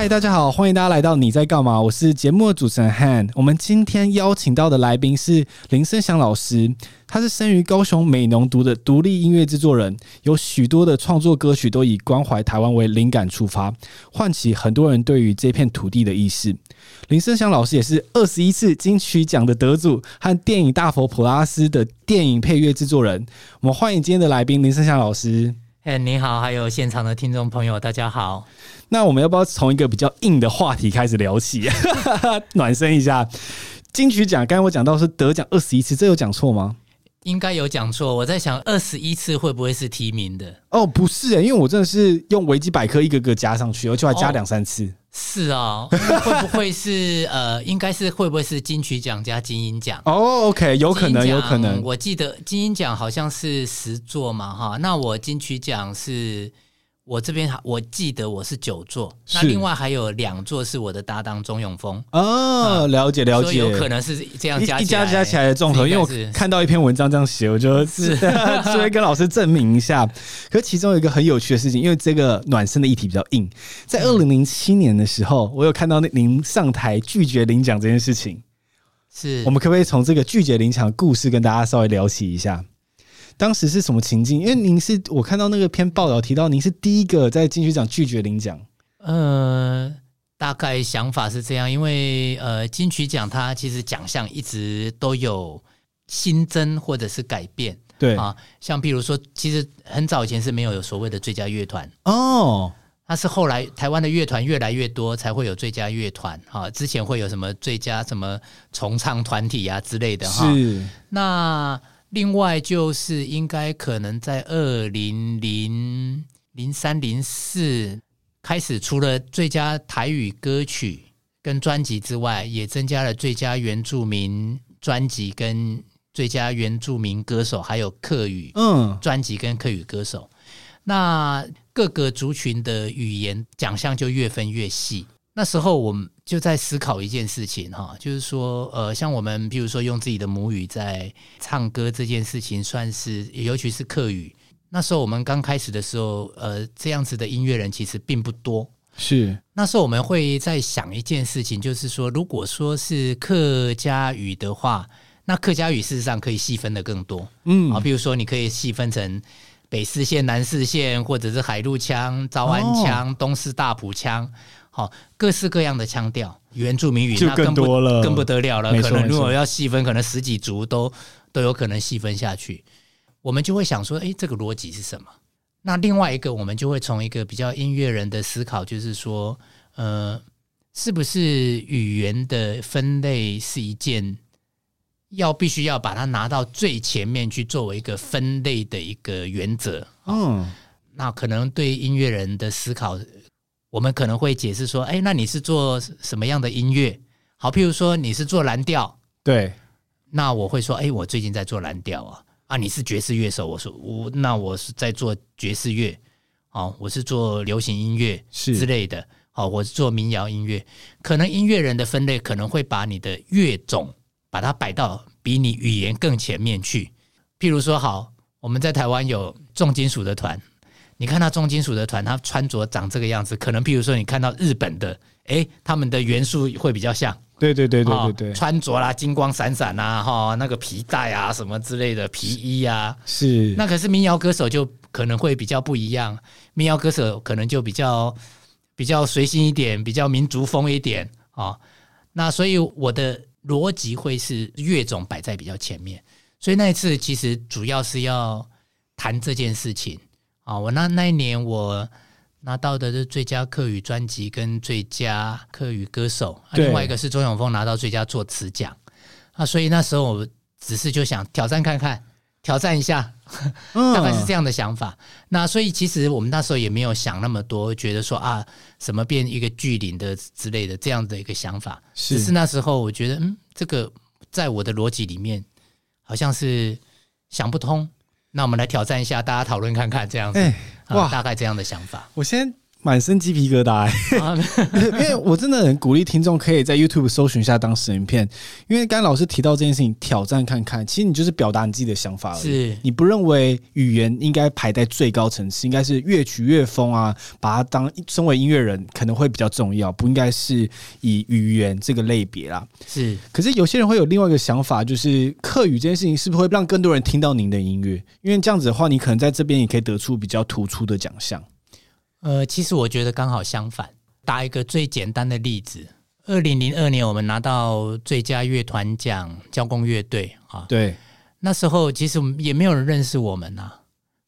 嗨，大家好，欢迎大家来到你在干嘛？我是节目的主持人 Han。我们今天邀请到的来宾是林生祥老师，他是生于高雄美浓独的独立音乐制作人，有许多的创作歌曲都以关怀台湾为灵感出发，唤起很多人对于这片土地的意识。林生祥老师也是二十一次金曲奖的得主和电影《大佛普拉斯》的电影配乐制作人。我们欢迎今天的来宾林生祥老师。哎，你好，还有现场的听众朋友，大家好。那我们要不要从一个比较硬的话题开始聊起，暖身一下？金曲奖，刚才我讲到是得奖二十一次，这有讲错吗？应该有讲错。我在想，二十一次会不会是提名的？哦，不是欸，因为我真的是用维基百科一个个加上去，而且还加两三次。哦是啊、哦，会不会是呃，应该是会不会是金曲奖加金音奖？哦、oh，OK，有可能，有可能。我记得金鹰奖好像是十座嘛，哈，那我金曲奖是。我这边我记得我是九座，那另外还有两座是我的搭档钟永峰。哦，了解了解，有可能是这样加一加加起来的综合，因为我看到一篇文章这样写，我就是。所以跟老师证明一下。可是其中有一个很有趣的事情，因为这个暖身的议题比较硬，在二零零七年的时候，我有看到那您上台拒绝领奖这件事情，是。我们可不可以从这个拒绝领奖的故事跟大家稍微聊起一下？当时是什么情境？因为您是我看到那个篇报道提到，您是第一个在金曲奖拒绝领奖。呃，大概想法是这样，因为呃，金曲奖它其实奖项一直都有新增或者是改变。对啊，像比如说，其实很早以前是没有有所谓的最佳乐团哦，那是后来台湾的乐团越来越多，才会有最佳乐团哈。之前会有什么最佳什么重唱团体啊之类的哈。是那。另外就是应该可能在二零零零三零四开始，除了最佳台语歌曲跟专辑之外，也增加了最佳原住民专辑跟最佳原住民歌手，还有客语嗯专辑跟客语歌手。那各个族群的语言奖项就越分越细。那时候我们就在思考一件事情哈，就是说，呃，像我们比如说用自己的母语在唱歌这件事情，算是尤其是客语。那时候我们刚开始的时候，呃，这样子的音乐人其实并不多。是那时候我们会在想一件事情，就是说，如果说是客家语的话，那客家语事实上可以细分的更多。嗯啊，比如说你可以细分成北四县、南四县，或者是海陆腔、诏安腔、哦、东势大埔腔。好，各式各样的腔调，原住民语就更多了，更不，得了了。可能如果要细分，可能十几族都都有可能细分下去。我们就会想说，哎，这个逻辑是什么？那另外一个，我们就会从一个比较音乐人的思考，就是说，呃，是不是语言的分类是一件要必须要把它拿到最前面去作为一个分类的一个原则？嗯，那可能对音乐人的思考。我们可能会解释说，哎，那你是做什么样的音乐？好，譬如说你是做蓝调，对，那我会说，哎，我最近在做蓝调啊。啊，你是爵士乐手，我说我那我是在做爵士乐，哦，我是做流行音乐是之类的，好，我是做民谣音乐。可能音乐人的分类可能会把你的乐种把它摆到比你语言更前面去。譬如说，好，我们在台湾有重金属的团。你看他重金属的团，他穿着长这个样子，可能譬如说你看到日本的，哎，他们的元素会比较像，对对对对对对，穿着啦，金光闪闪啊，哈，那个皮带啊什么之类的皮衣啊，是。那可是民谣歌手就可能会比较不一样，民谣歌手可能就比较比较随性一点，比较民族风一点啊。那所以我的逻辑会是乐种摆在比较前面，所以那一次其实主要是要谈这件事情。啊，我那那一年我拿到的是最佳客语专辑跟最佳客语歌手，另外一个是钟永峰拿到最佳作词奖。啊，所以那时候我只是就想挑战看看，挑战一下，大概是这样的想法。那所以其实我们那时候也没有想那么多，觉得说啊什么变一个巨领的之类的这样的一个想法。只是那时候我觉得，嗯，这个在我的逻辑里面好像是想不通。那我们来挑战一下，大家讨论看看这样子，欸、哇，大概这样的想法。我先满身鸡皮疙瘩、欸，啊、因为我真的很鼓励听众可以在 YouTube 搜寻一下当时影片，因为刚刚老师提到这件事情，挑战看看，其实你就是表达你自己的想法而已。是，你不认为语言应该排在最高层次，应该是乐曲乐风啊，把它当身为音乐人可能会比较重要，不应该是以语言这个类别啦。是，可是有些人会有另外一个想法，就是客语这件事情是不是会让更多人听到您的音乐？因为这样子的话，你可能在这边也可以得出比较突出的奖项。呃，其实我觉得刚好相反。打一个最简单的例子，二零零二年我们拿到最佳乐团奖，交工乐队啊。对，那时候其实也没有人认识我们呐、啊。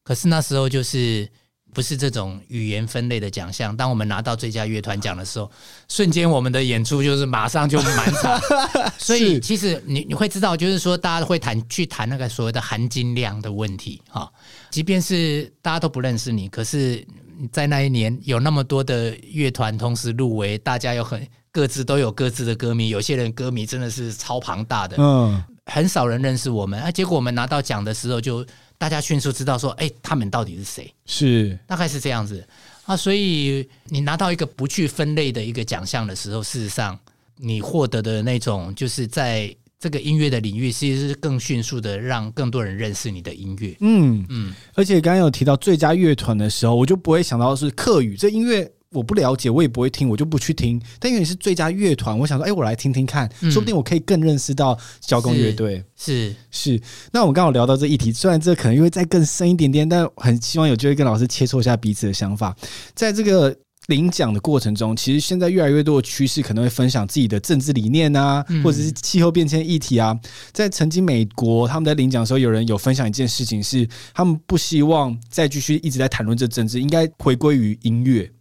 可是那时候就是不是这种语言分类的奖项。当我们拿到最佳乐团奖的时候，瞬间我们的演出就是马上就满场。所以其实你你会知道，就是说大家会谈去谈那个所谓的含金量的问题啊。即便是大家都不认识你，可是。在那一年，有那么多的乐团同时入围，大家有很各自都有各自的歌迷，有些人歌迷真的是超庞大的，嗯，很少人认识我们。啊，结果我们拿到奖的时候，就大家迅速知道说，哎，他们到底是谁？是，大概是这样子啊。所以你拿到一个不去分类的一个奖项的时候，事实上你获得的那种，就是在。这个音乐的领域其实是更迅速的让更多人认识你的音乐。嗯嗯，而且刚刚有提到最佳乐团的时候，我就不会想到是客语这音乐，我不了解，我也不会听，我就不去听。但因为你是最佳乐团，我想说，哎，我来听听看，说不定我可以更认识到交工乐队。是是，那我们刚好聊到这议题，虽然这可能因为再更深一点点，但很希望有机会跟老师切磋一下彼此的想法，在这个。领奖的过程中，其实现在越来越多的趋势可能会分享自己的政治理念啊，或者是气候变迁议题啊。在曾经美国他们在领奖的时候，有人有分享一件事情，是他们不希望再继续一直在谈论这政治，应该回归于音乐。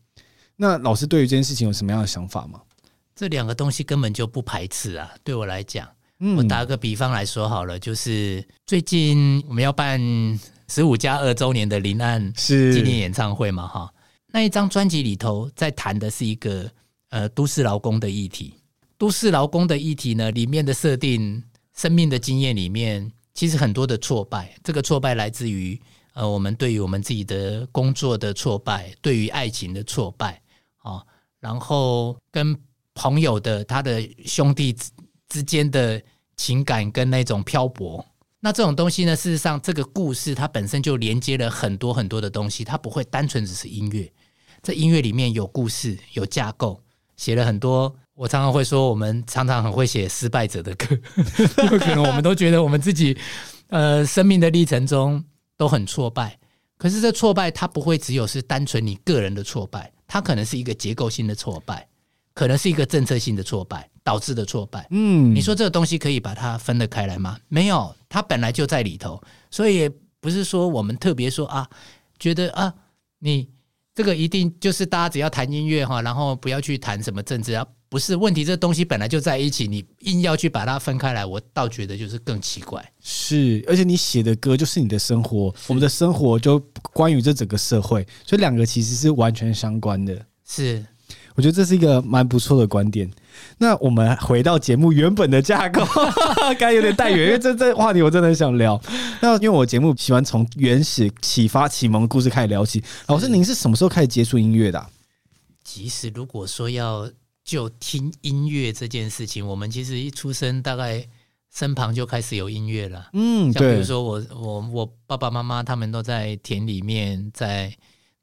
那老师对于这件事情有什么样的想法吗？这两个东西根本就不排斥啊。对我来讲，我打个比方来说好了，就是最近我们要办十五加二周年的林案纪念演唱会嘛，哈。那一张专辑里头，在谈的是一个呃都市劳工的议题。都市劳工的议题呢，里面的设定，生命的经验里面，其实很多的挫败。这个挫败来自于呃，我们对于我们自己的工作的挫败，对于爱情的挫败啊，然后跟朋友的他的兄弟之之间的情感跟那种漂泊。那这种东西呢，事实上，这个故事它本身就连接了很多很多的东西，它不会单纯只是音乐。在音乐里面有故事，有架构，写了很多。我常常会说，我们常常很会写失败者的歌，因为可能我们都觉得我们自己，呃，生命的历程中都很挫败。可是这挫败，它不会只有是单纯你个人的挫败，它可能是一个结构性的挫败，可能是一个政策性的挫败导致的挫败。嗯，你说这个东西可以把它分得开来吗？没有，它本来就在里头，所以也不是说我们特别说啊，觉得啊，你。这个一定就是大家只要谈音乐哈，然后不要去谈什么政治啊，不是问题。这东西本来就在一起，你硬要去把它分开来，我倒觉得就是更奇怪。是，而且你写的歌就是你的生活，我们的生活就关于这整个社会，所以两个其实是完全相关的。是。我觉得这是一个蛮不错的观点。那我们回到节目原本的架构，刚有点带远，因为这这话题我真的很想聊。那因为我节目喜欢从原始启发启蒙故事开始聊起。老师，您是什么时候开始接触音乐的啊？其实如果说要就听音乐这件事情，我们其实一出生大概身旁就开始有音乐了。嗯，像比如说我我我爸爸妈妈他们都在田里面，在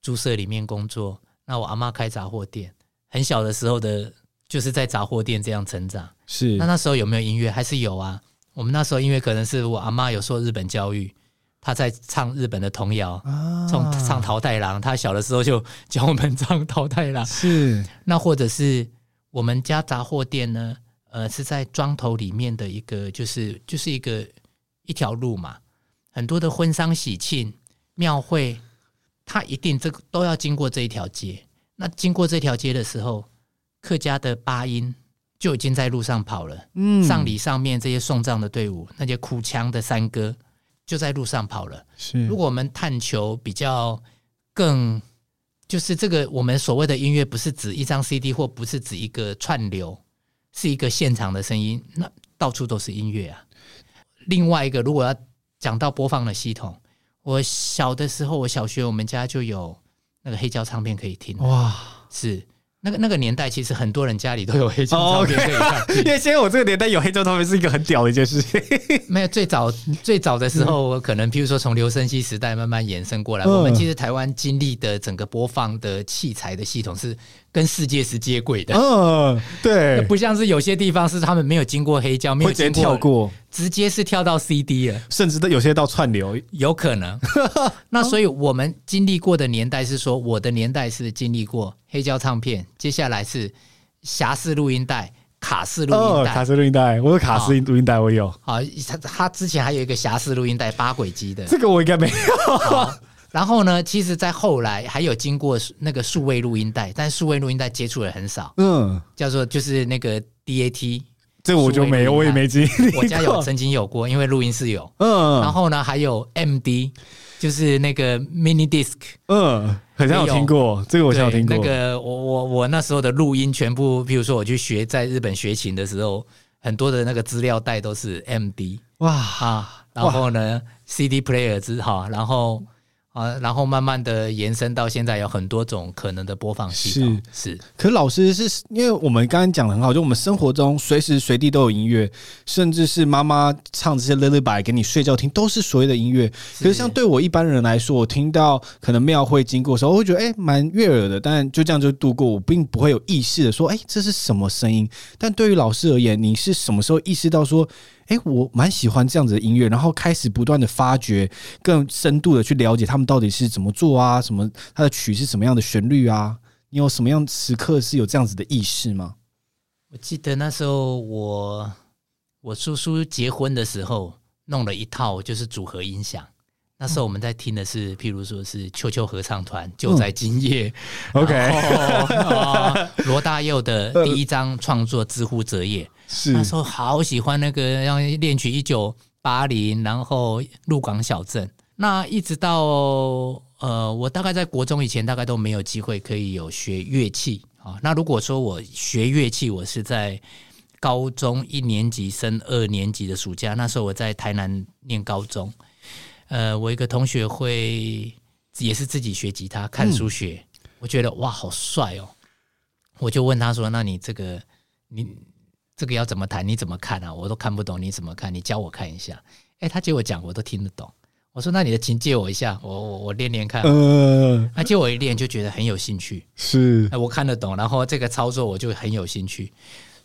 猪舍里面工作。那我阿妈开杂货店。很小的时候的，就是在杂货店这样成长。是，那那时候有没有音乐？还是有啊。我们那时候音乐可能是我阿妈有受日本教育，她在唱日本的童谣，唱、啊、唱桃太郎。她小的时候就 教我们唱桃太郎。是，那或者是我们家杂货店呢？呃，是在庄头里面的一个，就是就是一个一条路嘛，很多的婚丧喜庆、庙会，它一定这个都要经过这一条街。那经过这条街的时候，客家的八音就已经在路上跑了。嗯，丧礼上面这些送葬的队伍，那些哭腔的山歌就在路上跑了。是，如果我们探求比较更，就是这个我们所谓的音乐，不是指一张 CD 或不是指一个串流，是一个现场的声音，那到处都是音乐啊。另外一个，如果要讲到播放的系统，我小的时候，我小学我们家就有。那个黑胶唱片可以听。哇，是。那个那个年代，其实很多人家里都有黑胶唱片可以看，因为现在我这个年代有黑胶唱片是一个很屌的一件事情。没有最早最早的时候，可能譬如说从留声机时代慢慢延伸过来，我们其实台湾经历的整个播放的器材的系统是跟世界是接轨的。嗯，对，不像是有些地方是他们没有经过黑胶，没有经过跳过，直接是跳到 CD 了，甚至都有些到串流，有可能。那所以我们经历过的年代是说，我的年代是经历过。黑胶唱片，接下来是匣式录音带、卡式录音带、哦、卡式录音带，我有卡式录音带，我有。好，他他之前还有一个匣式录音带，八轨机的，这个我应该没有。然后呢，其实，在后来还有经过那个数位录音带，但数位录音带接触的很少。嗯，叫做就是那个 DAT，这个我就没有，我也没经历。我家有曾经有过，因为录音室有。嗯，然后呢，还有 MD。就是那个 mini disc，嗯，好像有听过，这个我好像有听过。那个我我我那时候的录音全部，比如说我去学在日本学琴的时候，很多的那个资料带都是 MD，哇啊，然后呢 CD player 之哈，然后。啊，然后慢慢的延伸到现在，有很多种可能的播放系统。是，是。可是老师是因为我们刚刚讲的很好，就我们生活中随时随地都有音乐，甚至是妈妈唱这些 lullaby 给你睡觉听，都是所谓的音乐。可是像对我一般人来说，我听到可能庙会经过的时候，我会觉得哎，蛮悦耳的，但就这样就度过，我并不会有意识的说，哎，这是什么声音？但对于老师而言，你是什么时候意识到说？哎，我蛮喜欢这样子的音乐，然后开始不断的发掘，更深度的去了解他们到底是怎么做啊，什么他的曲是什么样的旋律啊？你有什么样时刻是有这样子的意识吗？我记得那时候我我叔叔结婚的时候弄了一套就是组合音响，那时候我们在听的是，譬如说是秋秋合唱团《就在今夜》嗯，OK，啊，罗大佑的第一张创作《之乎者也》。是那时候好喜欢那个让恋曲一九八零，然后鹿港小镇。那一直到呃，我大概在国中以前，大概都没有机会可以有学乐器啊。那如果说我学乐器，我是在高中一年级升二年级的暑假，那时候我在台南念高中。呃，我一个同学会也是自己学吉他，看书学，嗯、我觉得哇，好帅哦！我就问他说：“那你这个你？”这个要怎么弹？你怎么看啊？我都看不懂，你怎么看？你教我看一下。哎，他借我讲，我都听得懂。我说：“那你的琴借我一下，我我我练练看。”嗯，他借我一练就觉得很有兴趣。是，我看得懂，然后这个操作我就很有兴趣。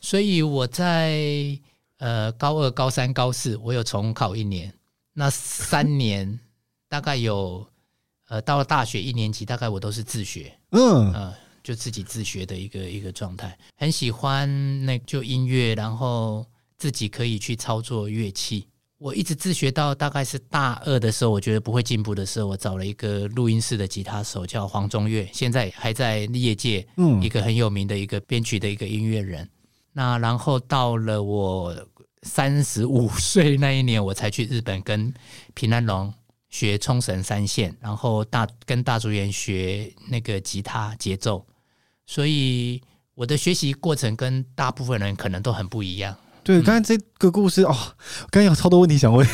所以我在呃高二、高三、高四，我有重考一年。那三年 大概有呃到了大学一年级，大概我都是自学。嗯。呃就自己自学的一个一个状态，很喜欢那就音乐，然后自己可以去操作乐器。我一直自学到大概是大二的时候，我觉得不会进步的时候，我找了一个录音室的吉他手叫黄宗岳，现在还在业界，嗯，一个很有名的一个编曲的一个音乐人。那然后到了我三十五岁那一年，我才去日本跟平安龙。学冲绳三线，然后大跟大竹园学那个吉他节奏，所以我的学习过程跟大部分人可能都很不一样。对，刚才这个故事哦，刚才有超多问题想问，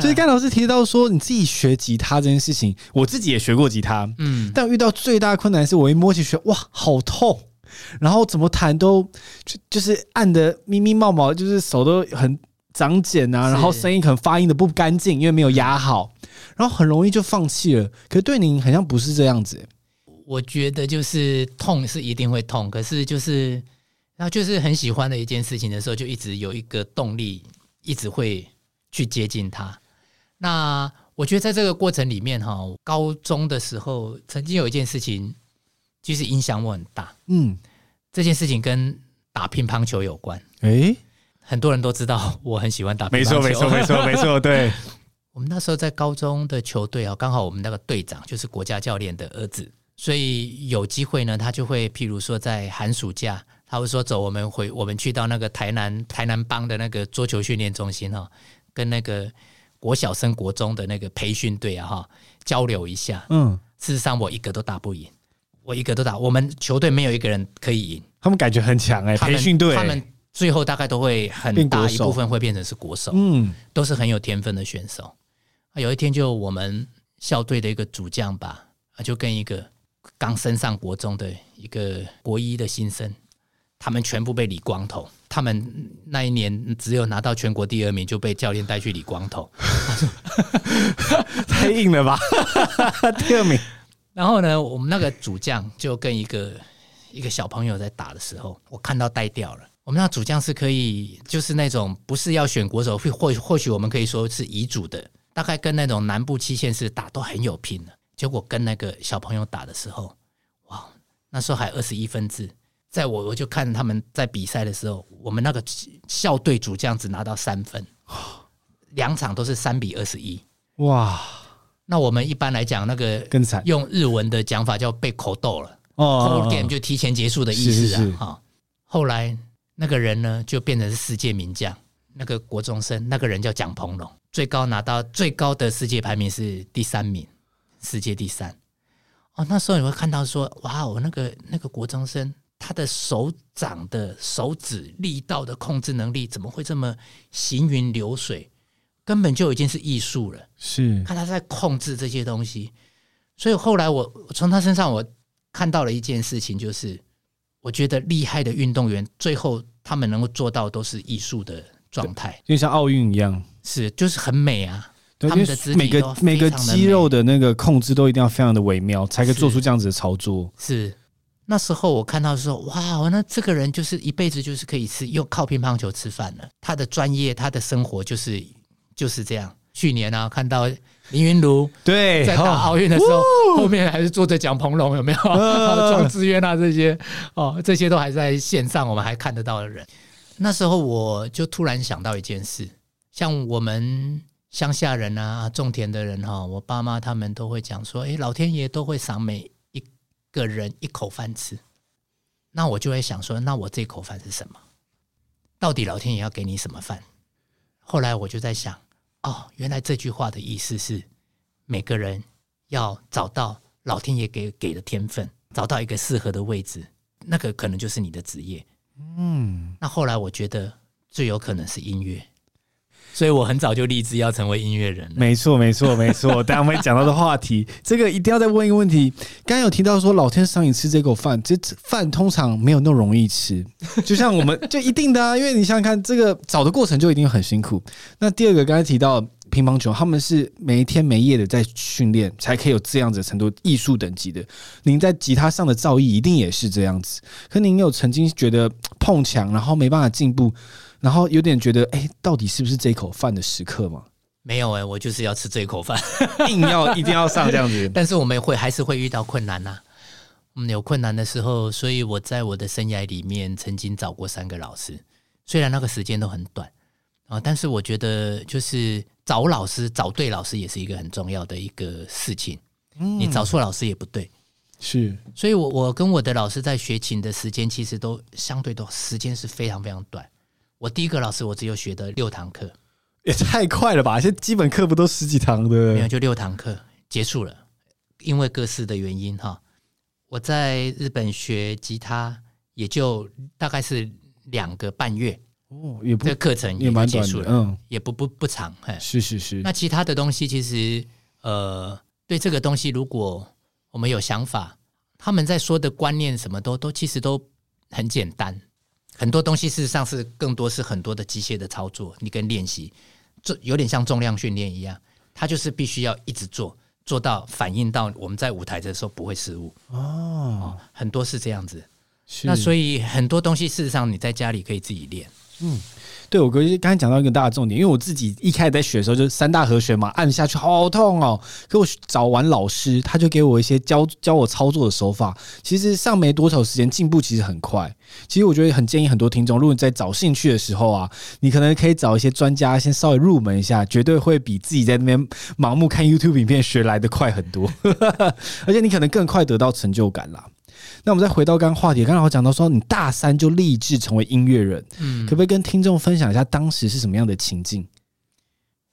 就是刚才老师提到说你自己学吉他这件事情，我自己也学过吉他，嗯，但遇到最大的困难是我一摸起学，哇，好痛，然后怎么弹都就就是按的密密冒冒，就是手都很长茧啊，然后声音可能发音的不干净，因为没有压好。然后很容易就放弃了，可是对您好像不是这样子。我觉得就是痛是一定会痛，可是就是然后就是很喜欢的一件事情的时候，就一直有一个动力，一直会去接近它。那我觉得在这个过程里面哈，高中的时候曾经有一件事情，就是影响我很大。嗯，这件事情跟打乒乓球有关。诶，很多人都知道 我很喜欢打乒乓球。没错，没错，没错，没错，对。我们那时候在高中的球队啊，刚好我们那个队长就是国家教练的儿子，所以有机会呢，他就会譬如说在寒暑假，他会说走，我们回我们去到那个台南台南帮的那个桌球训练中心哈，跟那个国小升国中的那个培训队啊哈交流一下。嗯，事实上我一个都打不赢，我一个都打，我们球队没有一个人可以赢。他们感觉很强哎、欸，培训队他们最后大概都会很大一部分会变成是国手，嗯，都是很有天分的选手。有一天，就我们校队的一个主将吧，啊，就跟一个刚升上国中的一个国一的新生，他们全部被理光头。他们那一年只有拿到全国第二名，就被教练带去理光头，太硬了吧？第二名。然后呢，我们那个主将就跟一个一个小朋友在打的时候，我看到呆掉了。我们那主将是可以，就是那种不是要选国手，或或许我们可以说是遗嘱的，大概跟那种南部七县市打都很有拼的。结果跟那个小朋友打的时候，哇，那时候还二十一分制。在我我就看他们在比赛的时候，我们那个校队主将只拿到三分，两场都是三比二十一。哇！那我们一般来讲，那个更惨，用日文的讲法叫被口斗了。哦，cold game 就提前结束的意思啊。哈，后来那个人呢，就变成是世界名将。那个国中生，那个人叫蒋鹏龙，最高拿到最高的世界排名是第三名，世界第三。哦，那时候你会看到说，哇，我那个那个国中生。他的手掌的手指力道的控制能力怎么会这么行云流水？根本就已经是艺术了。是看他在控制这些东西，所以后来我从他身上我看到了一件事情，就是我觉得厉害的运动员最后他们能够做到都是艺术的状态，就像奥运一样，是就是很美啊。对他们的每个每个肌肉的那个控制都一定要非常的微妙，才可以做出这样子的操作。是。是那时候我看到说，哇，那这个人就是一辈子就是可以吃，又靠乒乓球吃饭了。他的专业，他的生活就是就是这样。去年啊，看到林云儒对在打奥运的时候，后面还是坐着蒋鹏龙，有没有？庄智渊啊，这些哦，这些都还在线上，我们还看得到的人。那时候我就突然想到一件事，像我们乡下人啊，种田的人哈，我爸妈他们都会讲说，哎，老天爷都会赏每一。个人一口饭吃，那我就会想说，那我这口饭是什么？到底老天爷要给你什么饭？后来我就在想，哦，原来这句话的意思是，每个人要找到老天爷给给的天分，找到一个适合的位置，那个可能就是你的职业。嗯，那后来我觉得最有可能是音乐。所以我很早就立志要成为音乐人。没错，没错，没错。大家会讲到的话题，这个一定要再问一个问题。刚刚有提到说，老天赏你吃这口饭，这饭通常没有那么容易吃。就像我们 就一定的啊，因为你想想看，这个找的过程就一定很辛苦。那第二个，刚才提到乒乓球，他们是没天没夜的在训练，才可以有这样子的程度艺术等级的。您在吉他上的造诣一定也是这样子。可您有曾经觉得碰墙，然后没办法进步？然后有点觉得，哎，到底是不是这一口饭的时刻嘛？没有哎，我就是要吃这一口饭，硬要一定要上这样子。但是我们会还是会遇到困难呐、啊。嗯，有困难的时候，所以我在我的生涯里面曾经找过三个老师，虽然那个时间都很短啊，但是我觉得就是找老师找对老师也是一个很重要的一个事情。嗯，你找错老师也不对。是，所以我我跟我的老师在学琴的时间，其实都相对都时间是非常非常短。我第一个老师，我只有学的六堂课，也太快了吧！现在基本课不都十几堂的？没有，就六堂课结束了。因为各式的原因哈，我在日本学吉他也就大概是两个半月哦，也不这课程也蛮结束了，嗯，也不不不长。哎是是是。那其他的东西其实呃，对这个东西，如果我们有想法，他们在说的观念什么都都其实都很简单。很多东西事实上是更多是很多的机械的操作，你跟练习，这有点像重量训练一样，它就是必须要一直做，做到反映到我们在舞台的时候不会失误哦，很多是这样子。那所以很多东西事实上你在家里可以自己练，嗯。对，我刚刚才讲到一个大的重点，因为我自己一开始在学的时候就是三大和弦嘛，按下去好痛哦。可我找完老师，他就给我一些教教我操作的手法。其实上没多少时间，进步其实很快。其实我觉得很建议很多听众，如果你在找兴趣的时候啊，你可能可以找一些专家先稍微入门一下，绝对会比自己在那边盲目看 YouTube 影片学来的快很多，而且你可能更快得到成就感啦。那我们再回到刚刚话题，刚刚我讲到说你大三就立志成为音乐人，嗯，可不可以跟听众分享一下当时是什么样的情境？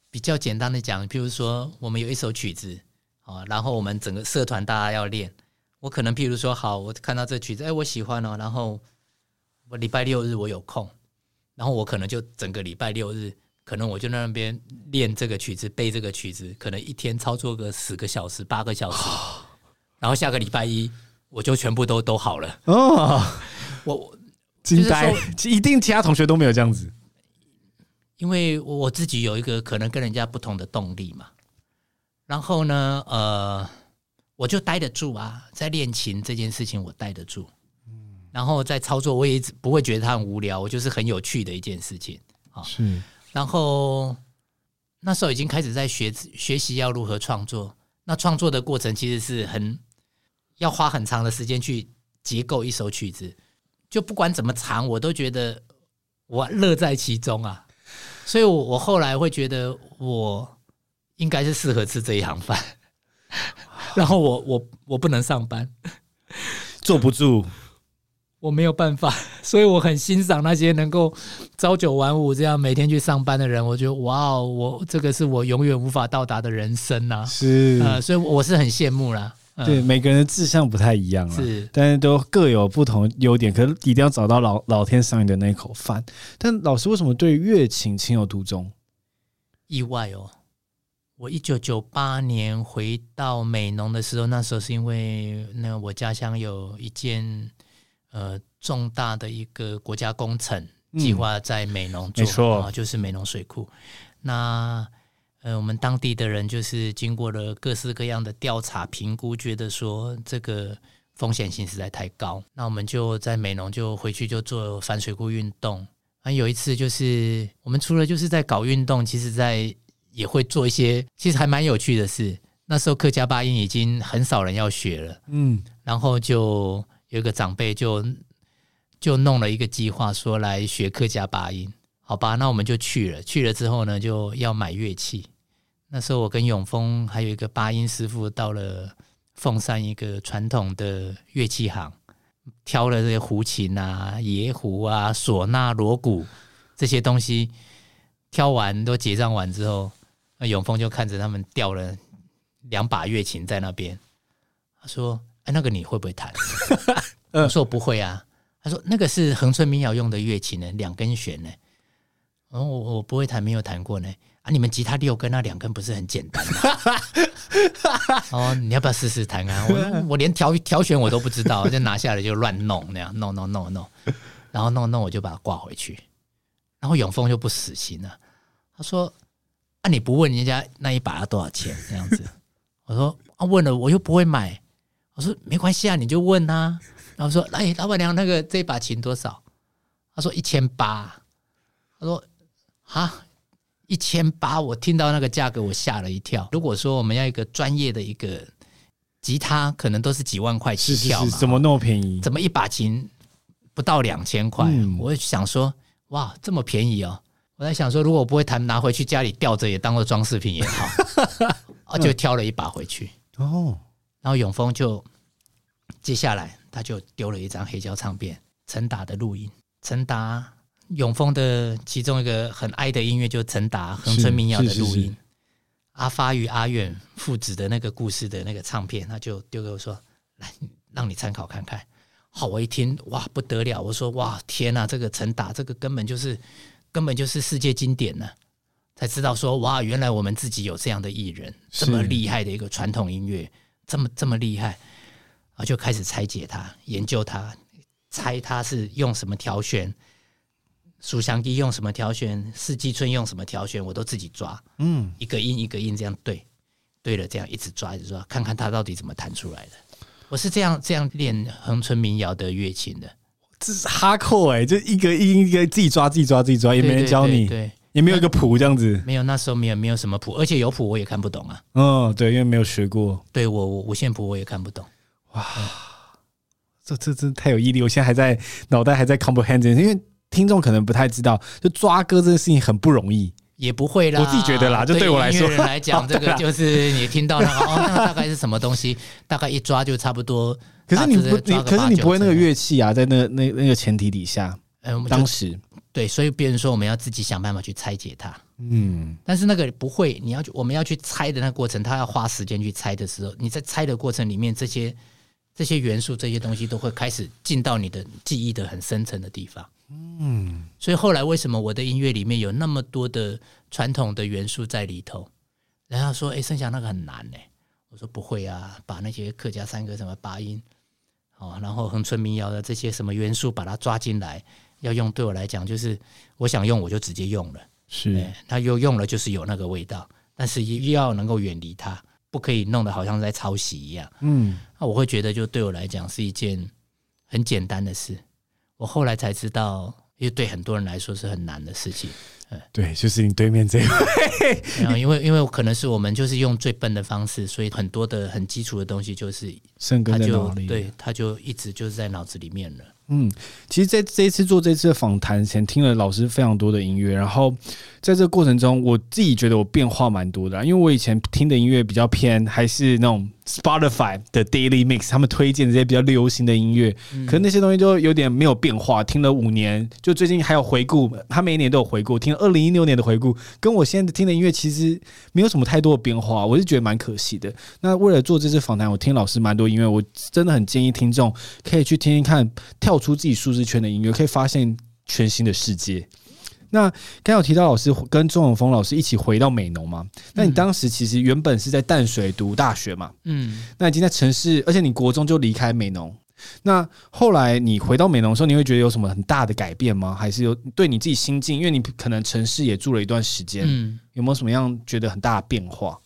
比较简单的讲，譬如说我们有一首曲子啊，然后我们整个社团大家要练，我可能譬如说好，我看到这曲子，哎，我喜欢哦，然后我礼拜六日我有空，然后我可能就整个礼拜六日，可能我就在那边练这个曲子，背这个曲子，可能一天操作个十个小时、八个小时。然后下个礼拜一我就全部都都好了。哦，我惊呆，一定其他同学都没有这样子，因为我自己有一个可能跟人家不同的动力嘛。然后呢，呃，我就待得住啊，在练琴这件事情我待得住。然后在操作，我也不会觉得它很无聊，我就是很有趣的一件事情啊。是，然后那时候已经开始在学学习要如何创作。那创作的过程其实是很要花很长的时间去结构一首曲子，就不管怎么长，我都觉得我乐在其中啊。所以我，我我后来会觉得我应该是适合吃这一行饭。然后我我我不能上班，坐不住。我没有办法，所以我很欣赏那些能够朝九晚五这样每天去上班的人。我觉得哇哦，我这个是我永远无法到达的人生呐、啊。是，呃，所以我是很羡慕啦。呃、对，每个人的志向不太一样啊，是，但是都各有不同优点。可是一定要找到老老天赏你的那口饭。但老师为什么对乐琴情有独钟？意外哦，我一九九八年回到美浓的时候，那时候是因为那我家乡有一件。呃，重大的一个国家工程计划在美浓做，嗯、没错、啊，就是美浓水库。那呃，我们当地的人就是经过了各式各样的调查评估，觉得说这个风险性实在太高。那我们就在美浓就回去就做反水库运动。啊，有一次就是我们除了就是在搞运动，其实在也会做一些其实还蛮有趣的事。那时候客家八音已经很少人要学了，嗯，然后就。有一个长辈就就弄了一个计划，说来学客家八音，好吧，那我们就去了。去了之后呢，就要买乐器。那时候我跟永丰还有一个八音师傅到了凤山一个传统的乐器行，挑了这些胡琴啊、椰胡啊、唢呐、锣鼓这些东西。挑完都结账完之后，那永丰就看着他们吊了两把乐琴在那边，他说。哎，那个你会不会弹？我说我不会啊。他说那个是恒春民谣用的乐器呢，两根弦呢。哦，我我不会弹，没有弹过呢。啊，你们吉他六根，那两根不是很简单吗？哦，你要不要试试弹啊？我 我连调调弦我都不知道，就拿下来就乱弄那样弄弄弄弄，然后弄弄我就把它挂回去。然后永丰就不死心了，他说：“啊，你不问人家那一把要多少钱？这样子。”我说：“啊，问了我又不会买。”我说没关系啊，你就问啊。然后说，哎，老板娘，那个这把琴多少？他说一千八。他说啊，一千八。我听到那个价格，我吓了一跳。如果说我们要一个专业的一个吉他，可能都是几万块起跳嘛。怎么那么便宜？怎么一把琴不到两千块？嗯、我想说，哇，这么便宜哦！我在想说，如果我不会弹，拿回去家里吊着也当做装饰品也好。啊，就挑了一把回去。哦。然后永丰就接下来他就丢了一张黑胶唱片，陈达的录音。陈达永丰的其中一个很爱的音乐就是陈达恒春民谣的录音。阿发与阿远父子的那个故事的那个唱片，他就丢给我说：“来，让你参考看看。”好，我一听哇不得了，我说：“哇天哪，这个陈达这个根本就是根本就是世界经典呢！”才知道说哇，原来我们自己有这样的艺人，这么厉害的一个传统音乐。这么这么厉害啊！就开始拆解它，研究它，猜它是用什么调弦，苏祥记用什么挑选，四季春用什么挑选，我都自己抓，嗯，一个音一个音这样对，对了，这样一直抓一直抓，看看它到底怎么弹出来的。我是这样这样练恒春民谣的乐琴的，这是哈扣哎，就一个音一个自己抓自己抓自己抓，也没人教你。对也没有一个谱这样子，没有，那时候没有没有什么谱，而且有谱我也看不懂啊。嗯，对，因为没有学过。对我我五线谱我也看不懂。哇，嗯、这这真太有毅力！我现在还在脑袋还在 comprehend，因为听众可能不太知道，就抓歌这个事情很不容易。也不会啦，我自己觉得啦，就对我来说，来讲，这个 就是你听到那个哦，那个大概是什么东西，大概一抓就差不多。可是你不，你可是你不会那个乐器啊，在那那那个前提底下，嗯，当时。对，所以别人说我们要自己想办法去拆解它。嗯，但是那个不会，你要去我们要去拆的那个过程，他要花时间去拆的时候，你在拆的过程里面，这些这些元素、这些东西都会开始进到你的记忆的很深层的地方。嗯，所以后来为什么我的音乐里面有那么多的传统的元素在里头？人家说：“哎，盛祥那个很难呢。”我说不会啊，把那些客家山歌什么八音，哦，然后恒春民谣的这些什么元素把它抓进来，要用对我来讲就是我想用我就直接用了，是，他又用了就是有那个味道，但是又要能够远离它，不可以弄得好像在抄袭一样，嗯，那我会觉得就对我来讲是一件很简单的事，我后来才知道，因为对很多人来说是很难的事情。对，就是你对面这位，因为因为可能是我们就是用最笨的方式，所以很多的很基础的东西就是生根在脑里，对，他就一直就是在脑子里面了。嗯，其实在这一次做这次的访谈前，听了老师非常多的音乐，然后在这个过程中，我自己觉得我变化蛮多的啊，因为我以前听的音乐比较偏还是那种 Spotify 的 Daily Mix，他们推荐这些比较流行的音乐，嗯，可是那些东西就有点没有变化。听了五年，就最近还有回顾，他每一年都有回顾，听了二零一六年的回顾，跟我现在听的音乐其实没有什么太多的变化，我是觉得蛮可惜的。那为了做这次访谈，我听老师蛮多音乐，我真的很建议听众可以去听听看，跳出自己舒适圈的音乐，可以发现全新的世界。那刚有提到老师跟钟永峰老师一起回到美农嘛？那你当时其实原本是在淡水读大学嘛？嗯，那已经在城市，而且你国中就离开美农。那后来你回到美农的时候，你会觉得有什么很大的改变吗？还是有对你自己心境？因为你可能城市也住了一段时间，嗯，有没有什么样觉得很大的变化？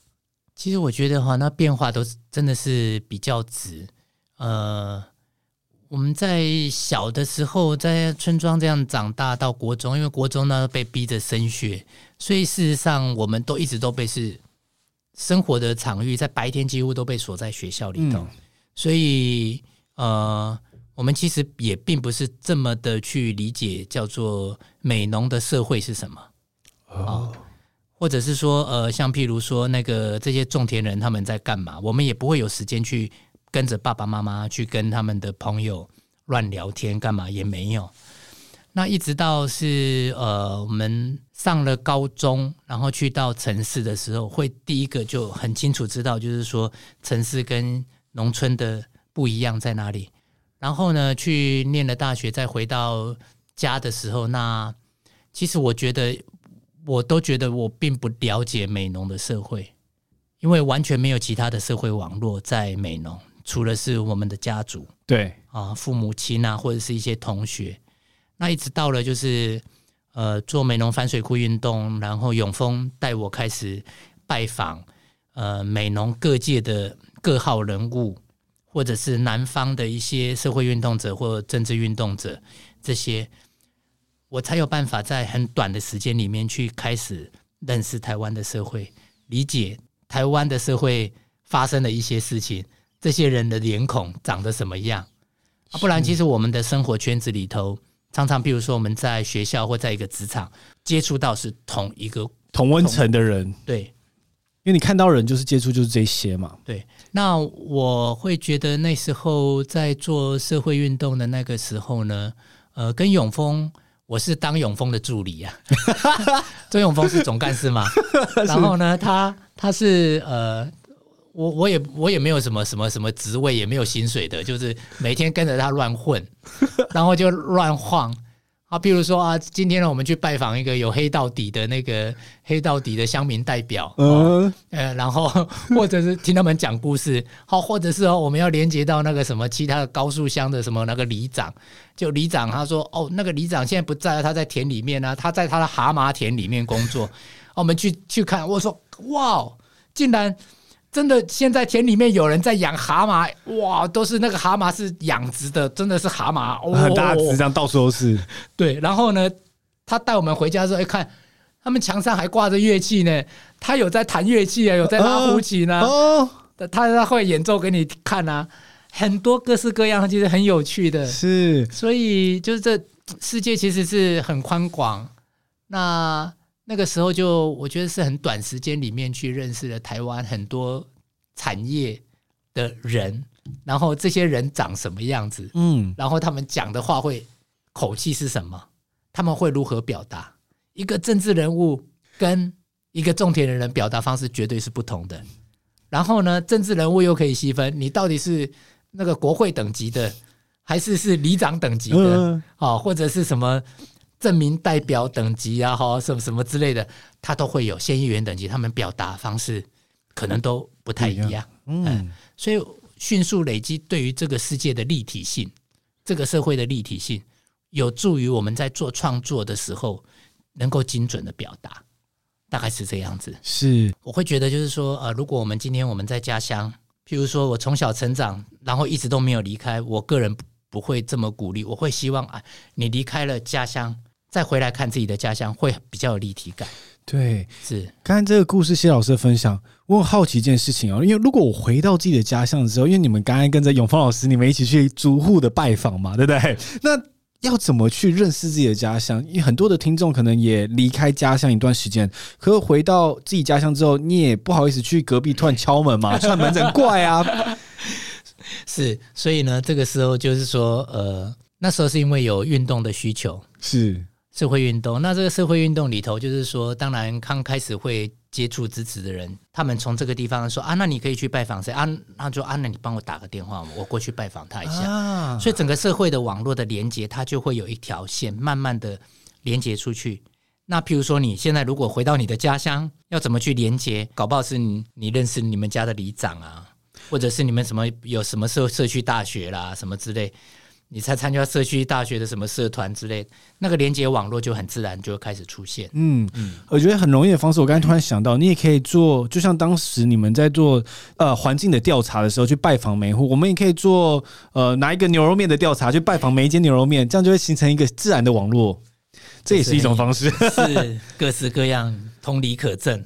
其实我觉得哈，那变化都真的是比较值，呃。我们在小的时候在村庄这样长大，到国中，因为国中呢被逼着升学，所以事实上我们都一直都被是生活的场域，在白天几乎都被锁在学校里头，嗯、所以呃，我们其实也并不是这么的去理解叫做美农的社会是什么。哦，或者是说呃，像譬如说那个这些种田人他们在干嘛，我们也不会有时间去。跟着爸爸妈妈去跟他们的朋友乱聊天干嘛也没有。那一直到是呃我们上了高中，然后去到城市的时候，会第一个就很清楚知道，就是说城市跟农村的不一样在哪里。然后呢，去念了大学，再回到家的时候，那其实我觉得我都觉得我并不了解美农的社会，因为完全没有其他的社会网络在美农。除了是我们的家族，对。啊，父母亲啊，或者是一些同学，那一直到了就是呃做美农反水库运动，然后永丰带我开始拜访呃美农各界的各号人物，或者是南方的一些社会运动者或政治运动者，这些。我才有办法在很短的时间里面去开始认识台湾的社会，理解台湾的社会发生的一些事情。这些人的脸孔长得什么样？啊，不然其实我们的生活圈子里头，常常比如说我们在学校或在一个职场接触到是同一个同温层的人，对，因为你看到人就是接触就是这些嘛。对，那我会觉得那时候在做社会运动的那个时候呢，呃，跟永丰，我是当永丰的助理啊，周永丰是总干事嘛，然后呢，他他是呃。我我也我也没有什么什么什么职位，也没有薪水的，就是每天跟着他乱混，然后就乱晃啊。比如说啊，今天呢，我们去拜访一个有黑到底的那个黑到底的乡民代表，嗯，呃，然后 或者是听他们讲故事，好，或者是哦，我们要连接到那个什么其他的高速乡的什么那个里长，就里长他说哦，那个里长现在不在，他在田里面呢，他在他的蛤蟆田里面工作，我们去去看，我说哇，竟然。真的，现在田里面有人在养蛤蟆，哇，都是那个蛤蟆是养殖的，真的是蛤蟆，哦、很大只，这样到处都是。对，然后呢，他带我们回家的时候，一看，他们墙上还挂着乐器呢，他有在弹乐器啊，有在拉胡琴呢，哦，他他会演奏给你看啊，很多各式各样，其实很有趣的。是，所以就是这世界其实是很宽广。那。那个时候就我觉得是很短时间里面去认识了台湾很多产业的人，然后这些人长什么样子，嗯，然后他们讲的话会口气是什么，他们会如何表达？一个政治人物跟一个种田的人表达方式绝对是不同的。然后呢，政治人物又可以细分，你到底是那个国会等级的，还是是里长等级的，啊，或者是什么？镇民代表等级啊，哈，什么什么之类的，他都会有县议员等级，他们表达方式可能都不太一样。嗯，嗯，所以迅速累积对于这个世界的立体性，这个社会的立体性，有助于我们在做创作的时候能够精准的表达。大概是这样子。是，我会觉得就是说，呃，如果我们今天我们在家乡，譬如说我从小成长，然后一直都没有离开，我个人不会这么鼓励。我会希望啊，你离开了家乡，再回来看自己的家乡，会比较有立体感。对，是。刚才这个故事，谢老师的分享，我很好奇一件事情哦，因为如果我回到自己的家乡的时候，因为你们刚刚跟着永芳老师，你们一起去逐户的拜访嘛，对不对？那要怎么去认识自己的家乡？因为很多的听众可能也离开家乡一段时间，可是回到自己家乡之后，你也不好意思去隔壁突然敲门嘛，串门很怪啊。是，所以呢，这个时候就是说，呃，那时候是因为有运动的需求，是。社会运动，那这个社会运动里头，就是说，当然刚开始会接触支持的人，他们从这个地方说啊，那你可以去拜访谁啊？那就啊，那你帮我打个电话，我过去拜访他一下。啊、所以整个社会的网络的连接，它就会有一条线，慢慢的连接出去。那譬如说，你现在如果回到你的家乡，要怎么去连接？搞不好是你你认识你们家的里长啊，或者是你们什么有什么社社区大学啦，什么之类。你才参加社区大学的什么社团之类，那个连接网络就很自然就开始出现。嗯嗯，我觉得很容易的方式，我刚才突然想到，你也可以做，就像当时你们在做呃环境的调查的时候，去拜访每户，我们也可以做呃拿一个牛肉面的调查，去拜访每一间牛肉面，这样就会形成一个自然的网络。这也是一种方式，是各式各样，同理可证。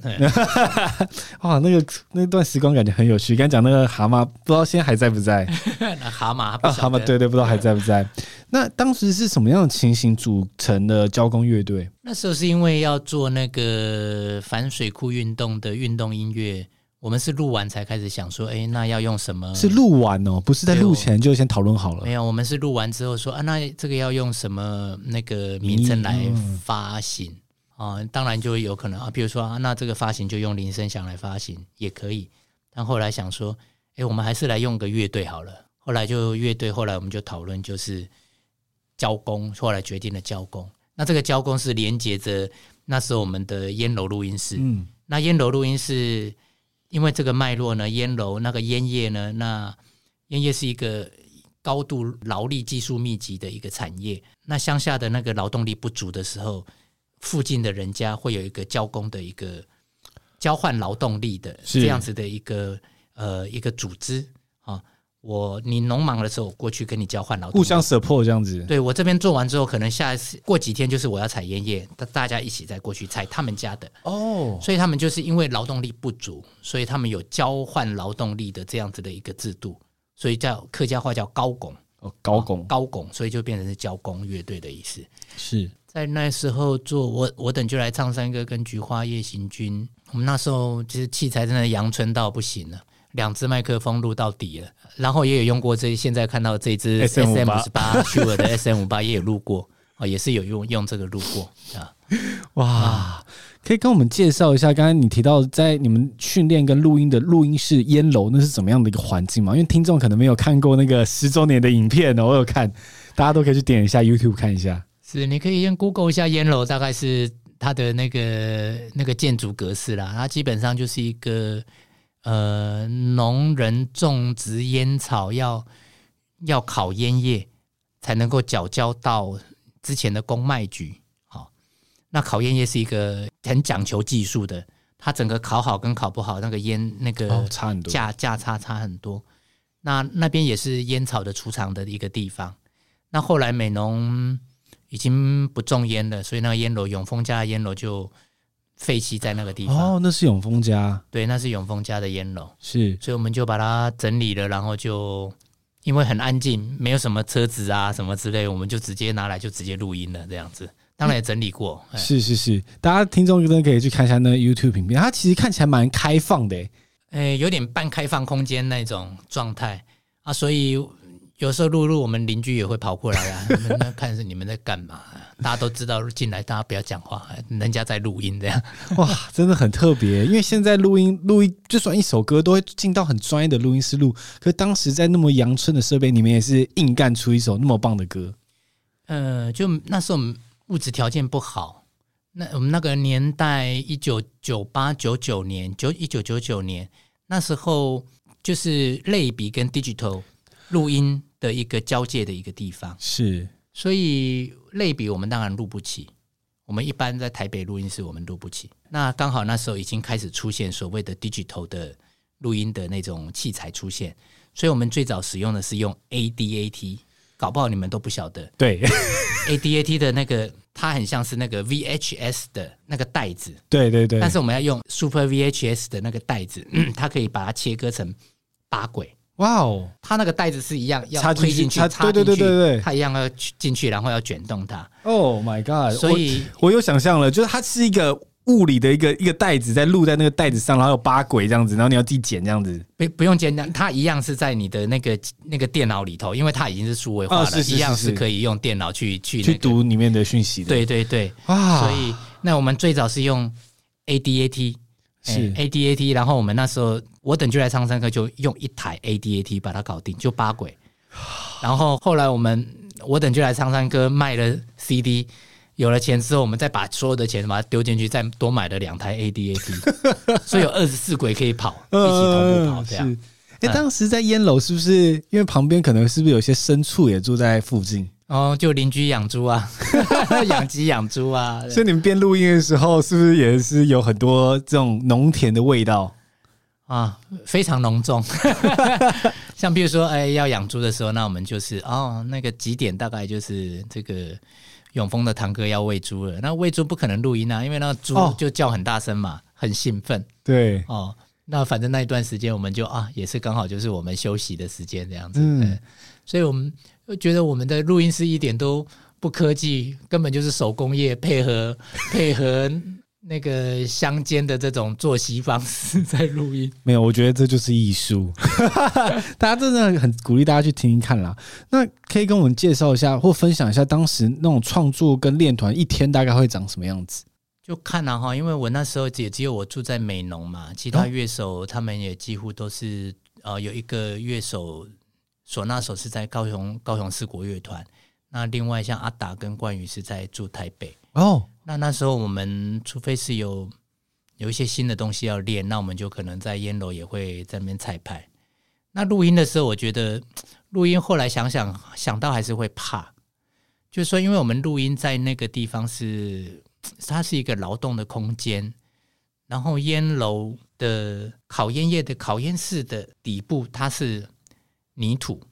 哇，那个那段时光感觉很有趣。刚才讲那个蛤蟆，不知道现在还在不在？那蛤蟆啊，蛤蟆，对对，不知道还在不在。那当时是什么样的情形组成的交工乐队？那时候是因为要做那个反水库运动的运动音乐。我们是录完才开始想说，哎，那要用什么？是录完哦，不是在录前就先讨论好了。没有，我们是录完之后说，啊，那这个要用什么那个名称来发行啊、嗯？当然就有可能啊，比如说啊，那这个发行就用林声祥来发行也可以。但后来想说，哎，我们还是来用个乐队好了。后来就乐队，后来我们就讨论就是交工，后来决定了交工。那这个交工是连接着那时候我们的烟楼录音室。嗯，那烟楼录音室。因为这个脉络呢，烟楼那个烟叶呢，那烟叶是一个高度劳力、技术密集的一个产业。那乡下的那个劳动力不足的时候，附近的人家会有一个交工的一个交换劳动力的这样子的一个呃一个组织啊。我你农忙的时候，我过去跟你交换劳动，互相 support 这样子。对，我这边做完之后，可能下一次过几天就是我要采烟叶，大大家一起再过去采他们家的哦。所以他们就是因为劳动力不足，所以他们有交换劳动力的这样子的一个制度，所以叫客家话叫高拱哦，高拱高拱，所以就变成是交工乐队的意思。是在那时候做我我等就来唱山歌跟菊花夜行军，我们那时候其实器材真的阳春到不行了。两只麦克风录到底了，然后也有用过这现在看到这支 S M 五十八 Shure 的 S M 五八 也有录过啊，也是有用用这个录过啊。哇，可以跟我们介绍一下，刚才你提到在你们训练跟录音的录音室烟楼，那是怎么样的一个环境吗？因为听众可能没有看过那个十周年的影片哦，我有看，大家都可以去点一下 YouTube 看一下。是，你可以先 Google 一下烟楼，大概是它的那个那个建筑格式啦，它基本上就是一个。呃，农人种植烟草要要烤烟叶，才能够缴交到之前的公卖局。好，那烤烟叶是一个很讲求技术的，它整个烤好跟烤不好，那个烟那个差很多价价差差很多。那那边也是烟草的出厂的一个地方。那后来美浓已经不种烟了，所以那个烟楼永丰家的烟楼就。废弃在那个地方哦，那是永丰家，对，那是永丰家的烟楼，是，所以我们就把它整理了，然后就因为很安静，没有什么车子啊什么之类，我们就直接拿来就直接录音了，这样子。当然也整理过，嗯、是是是，大家听众真的可以去看一下那个 YouTube 影片，它其实看起来蛮开放的，诶，有点半开放空间那种状态啊，所以。有时候录录，我们邻居也会跑过来啊，那看是你们在干嘛？大家都知道进来，大家不要讲话，人家在录音这样。哇，真的很特别，因为现在录音录音，就算一首歌都会进到很专业的录音室录，可是当时在那么阳春的设备，里面也是硬干出一首那么棒的歌。呃，就那时候物质条件不好，那我们那个年代，一九九八九九年，九一九九九年那时候，就是类比跟 digital 录音的一个交界的一个地方。是，所以类比我们当然录不起。我们一般在台北录音室，我们录不起。那刚好那时候已经开始出现所谓的 digital 的录音的那种器材出现，所以我们最早使用的是用 ADAT，搞不好你们都不晓得。对，ADAT 的那个。它很像是那个 VHS 的那个袋子，对对对。但是我们要用 Super VHS 的那个袋子，它可以把它切割成八轨。哇哦，它那个袋子是一样要推进去，插进去，对对对对，它一样要进去，然后要卷动它。Oh my god！所以我，我有想象了，就是它是一个。物理的一个一个袋子在录在那个袋子上，然后有八轨这样子，然后你要自己剪这样子。不不用剪，它一样是在你的那个那个电脑里头，因为它已经是数位化了，哦、是是是是一样是可以用电脑去去、那个、去读里面的讯息的。对对对，哇！所以那我们最早是用 ADAT，是 ADAT，然后我们那时候我等就来唱山歌就用一台 ADAT 把它搞定，就八轨。然后后来我们我等就来唱山歌卖了 CD。有了钱之后，我们再把所有的钱把它丢进去，再多买了两台 ADAT，所以有二十四轨可以跑，一起同步跑这样。哎、欸，当时在烟楼是不是？因为旁边可能是不是有些牲畜也住在附近？哦，就邻居养猪啊，养鸡养猪啊。所以你们边录音的时候，是不是也是有很多这种农田的味道啊？非常浓重。像比如说，哎、欸，要养猪的时候，那我们就是哦，那个几点大概就是这个。永丰的堂哥要喂猪了，那喂猪不可能录音啊，因为那猪就叫很大声嘛，哦、很兴奋。对，哦，那反正那一段时间我们就啊，也是刚好就是我们休息的时间这样子。嗯，所以我们觉得我们的录音师一点都不科技，根本就是手工业配合 配合。那个乡间的这种作息方式在录音，没有，我觉得这就是艺术。大家真的很鼓励大家去听听看啦。那可以跟我们介绍一下，或分享一下当时那种创作跟练团一天大概会长什么样子？就看了哈，因为我那时候也只有我住在美浓嘛，其他乐手他们也几乎都是呃有一个乐手，唢呐手是在高雄高雄市国乐团，那另外像阿达跟冠宇是在住台北哦。那那时候我们除非是有有一些新的东西要练，那我们就可能在烟楼也会在那边彩排。那录音的时候，我觉得 录音后来想想想到还是会怕，就是说，因为我们录音在那个地方是 它是一个劳动的空间，然后烟楼的烤烟叶的烤烟室的底部它是泥土，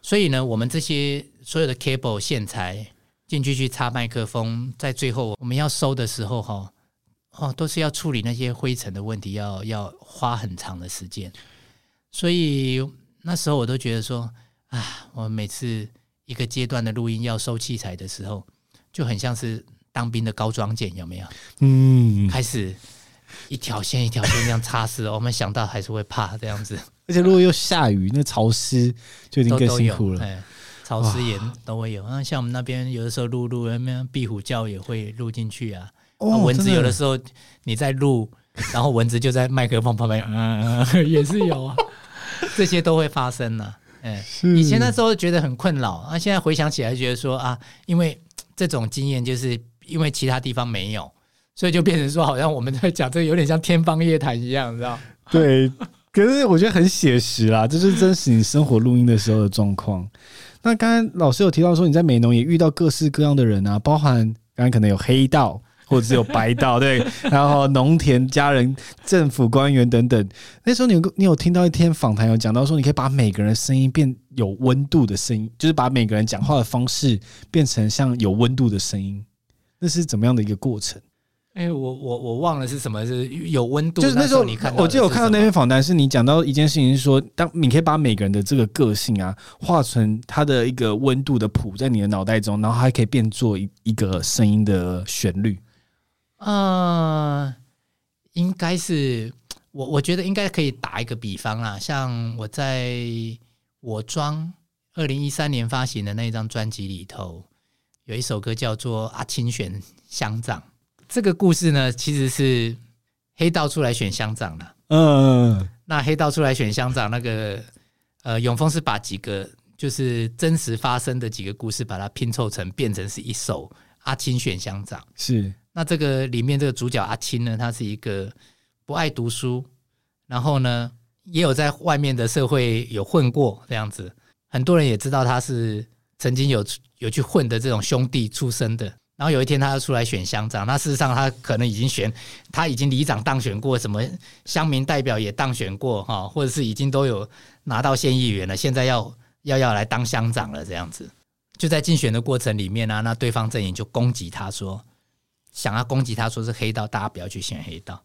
所以呢，我们这些所有的 cable 线材。进去去插麦克风，在最后我们要收的时候，哈，哦，都是要处理那些灰尘的问题，要要花很长的时间。所以那时候我都觉得说，啊，我每次一个阶段的录音要收器材的时候，就很像是当兵的高装检，有没有？嗯，开始一条线一条线这样擦拭，我们想到还是会怕这样子。而且如果又下雨，那潮湿就已经更辛苦了。潮湿也都会有，那像我们那边有的时候录录那边壁虎叫也会录进去啊。哦、蚊子有的时候你在录，然后蚊子就在麦克风旁边，嗯，也是有啊，这些都会发生呢、啊。哎，以前那时候觉得很困扰，啊，现在回想起来觉得说啊，因为这种经验就是因为其他地方没有，所以就变成说好像我们在讲这个有点像天方夜谭一样，你知道？对，可是我觉得很写实啦，这是真实你生活录音的时候的状况。那刚刚老师有提到说，你在美农也遇到各式各样的人啊，包含刚刚可能有黑道，或者是有白道，对，然后农田家人、政府官员等等。那时候你有你有听到一天访谈有讲到说，你可以把每个人的声音变有温度的声音，就是把每个人讲话的方式变成像有温度的声音，那是怎么样的一个过程？哎、欸，我我我忘了是什么，是有温度。就是那时候你看，我记得我看到那篇访谈，是你讲到一件事情，是说，当你可以把每个人的这个个性啊，画成他的一个温度的谱在你的脑袋中，然后还可以变做一一个声音的旋律。呃，应该是我我觉得应该可以打一个比方啦，像我在我装二零一三年发行的那张专辑里头，有一首歌叫做《阿清选乡长》。这个故事呢，其实是黑道出来选乡长的。嗯，那黑道出来选乡长，那个呃，永丰是把几个就是真实发生的几个故事，把它拼凑成变成是一首阿青选乡长。是，那这个里面这个主角阿青呢，他是一个不爱读书，然后呢，也有在外面的社会有混过这样子，很多人也知道他是曾经有有去混的这种兄弟出身的。然后有一天他要出来选乡长，那事实上他可能已经选，他已经里长当选过，什么乡民代表也当选过哈，或者是已经都有拿到县议员了，现在要要要来当乡长了这样子。就在竞选的过程里面呢、那对方阵营就攻击他说，想要攻击他说是黑道，大家不要去选黑道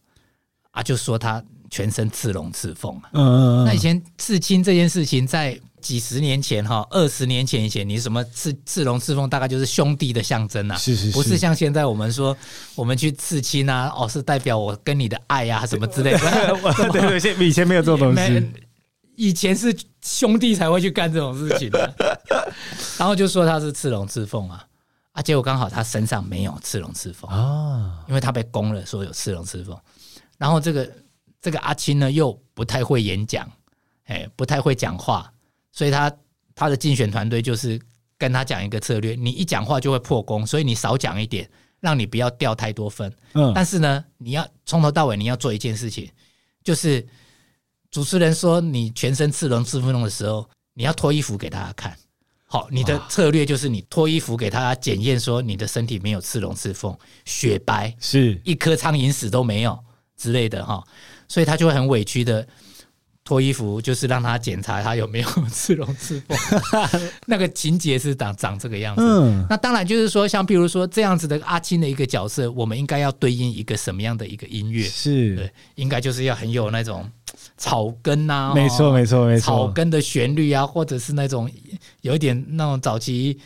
啊，就说他全身刺龙刺凤啊。嗯嗯嗯。那以前刺青这件事情在。几十年前哈，二十年前以前，你什么刺刺龙刺凤，大概就是兄弟的象征啊，是是是，不是像现在我们说我们去刺青啊，哦，是代表我跟你的爱呀、啊，什么之类的。对 对对，以前没有这种东西，以前是兄弟才会去干这种事情的。然后就说他是刺龙刺凤啊，啊，结果刚好他身上没有刺龙刺凤啊，因为他被攻了，说有刺龙刺凤。然后这个这个阿青呢，又不太会演讲，哎，不太会讲话。所以他他的竞选团队就是跟他讲一个策略，你一讲话就会破功，所以你少讲一点，让你不要掉太多分。嗯，但是呢，你要从头到尾你要做一件事情，就是主持人说你全身刺龙刺凤的时候，你要脱衣服给大家看。好，你的策略就是你脱衣服给他检验，说你的身体没有刺龙刺凤，雪白，是一颗苍蝇屎都没有之类的哈，所以他就会很委屈的。脱衣服就是让他检查他有没有刺龙刺凤，那个情节是长长这个样子。嗯，那当然就是说，像比如说这样子的阿青的一个角色，我们应该要对应一个什么样的一个音乐？是，对，应该就是要很有那种草根呐、啊，没错没错没错，草根的旋律啊，或者是那种有一点那种早期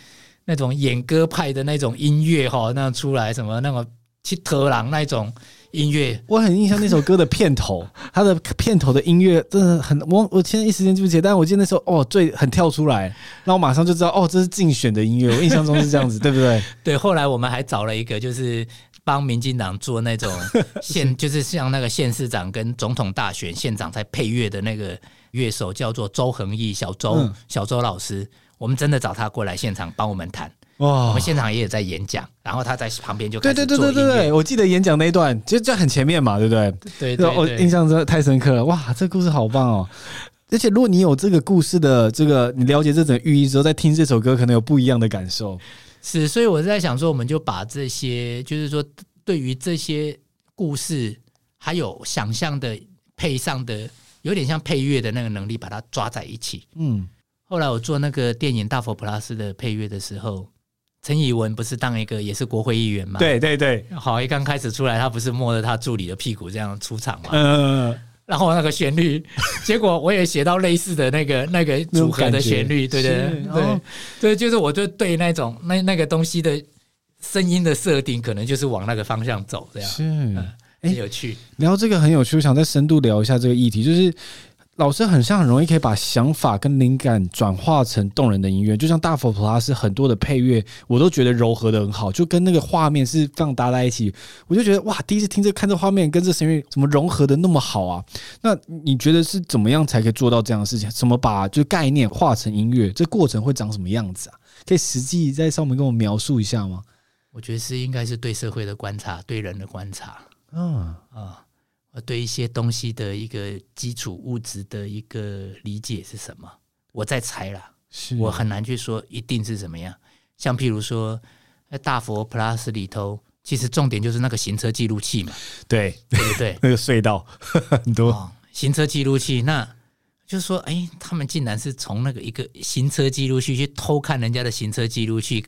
那种演歌派的那种音乐哈，那出来什么那种七特郎那种。音乐，我很印象那首歌的片头，它的片头的音乐真的很，我我现在一时间记不起来，但我记得那时候哦，最很跳出来，那我马上就知道哦，这是竞选的音乐，我印象中是这样子，对不对？对，后来我们还找了一个，就是帮民进党做那种县，就是像那个县市长跟总统大选县长在配乐的那个乐手，叫做周恒毅，小周，嗯、小周老师，我们真的找他过来现场帮我们弹。哇！我们现场也有在演讲，然后他在旁边就开始对对对对对，我记得演讲那一段，其实就很前面嘛，对不对？对对，我印象真的太深刻了。哇，这故事好棒哦！而且如果你有这个故事的这个，你了解这种寓意之后，再听这首歌，可能有不一样的感受。是，所以我是在想说，我们就把这些，就是说，对于这些故事，还有想象的配上的，有点像配乐的那个能力，把它抓在一起。嗯，后来我做那个电影《大佛普拉斯》的配乐的时候。陈以文不是当一个也是国会议员嘛？对对对，好，一刚开始出来，他不是摸着他助理的屁股这样出场嘛？嗯，然后那个旋律，结果我也写到类似的那个 那个组合的旋律，对对对，对，就是我就对那种那那个东西的声音的设定，可能就是往那个方向走，这样是，很有趣。聊这个很有趣，我想再深度聊一下这个议题，就是。老师很像很容易可以把想法跟灵感转化成动人的音乐，就像大佛普拉斯很多的配乐，我都觉得柔和的很好，就跟那个画面是放搭在一起，我就觉得哇，第一次听这看这画面跟这声乐怎么融合的那么好啊？那你觉得是怎么样才可以做到这样的事情？怎么把就概念化成音乐？这过程会长什么样子啊？可以实际在上面跟我描述一下吗？我觉得是应该是对社会的观察，对人的观察。嗯啊。嗯我对一些东西的一个基础物质的一个理解是什么？我在猜啦，是我很难去说一定是怎么样。像譬如说，在大佛 Plus 里头，其实重点就是那个行车记录器嘛，对对不对？那个隧道 很多、哦、行车记录器，那就是说，哎，他们竟然是从那个一个行车记录器去偷看人家的行车记录器，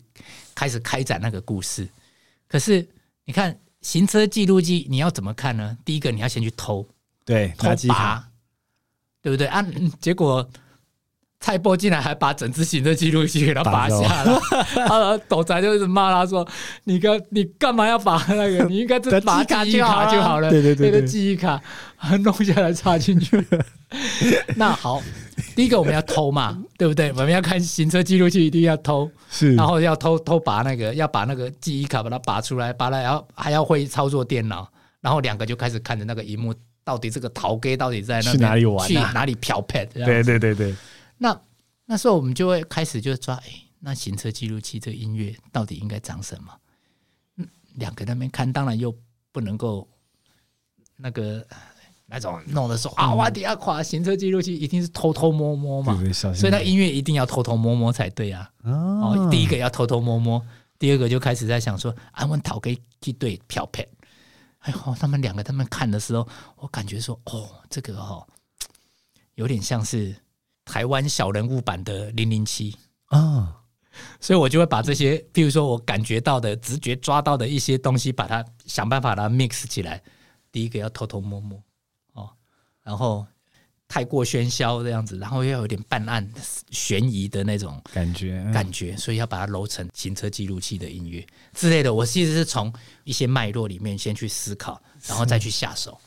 开始开展那个故事。可是你看。行车记录器你要怎么看呢？第一个你要先去偷，对，偷拔，对不对啊？结果蔡波竟然还把整只行车记录器给他拔下来，啊，斗仔就一直骂他说：“你干你干嘛要把那个？你应该是拔记忆卡就好了，对对对，那个，记忆卡 弄下来插进去。”那好。第一个我们要偷嘛，对不对？我们要看行车记录器，一定要偷，是，然后要偷偷拔那个，要把那个记忆卡把它拔出来，拔了，然后还要会操作电脑，然后两个就开始看着那个荧幕，到底这个陶给到底在那去哪里玩、啊，去哪里漂配？对对对对。那那时候我们就会开始就抓，哎，那行车记录器这个音乐到底应该长什么？两个那边看，当然又不能够那个那种弄的时候啊，哇底下垮行车记录器一定是偷偷摸摸嘛，所以那音乐一定要偷偷摸摸才对啊。哦，第一个要偷偷摸摸，第二个就开始在想说，啊，我讨给一对漂配。哎呦，他们两个他们看的时候，我感觉说，哦，这个哦，有点像是台湾小人物版的零零七啊。所以我就会把这些，譬如说我感觉到的、直觉抓到的一些东西，把它想办法把它 mix 起来。第一个要偷偷摸摸哦，然后太过喧嚣这样子，然后又要有点办案悬疑的那种感觉，感觉，所以要把它揉成行车记录器的音乐之类的。我其实是从一些脉络里面先去思考，然后再去下手。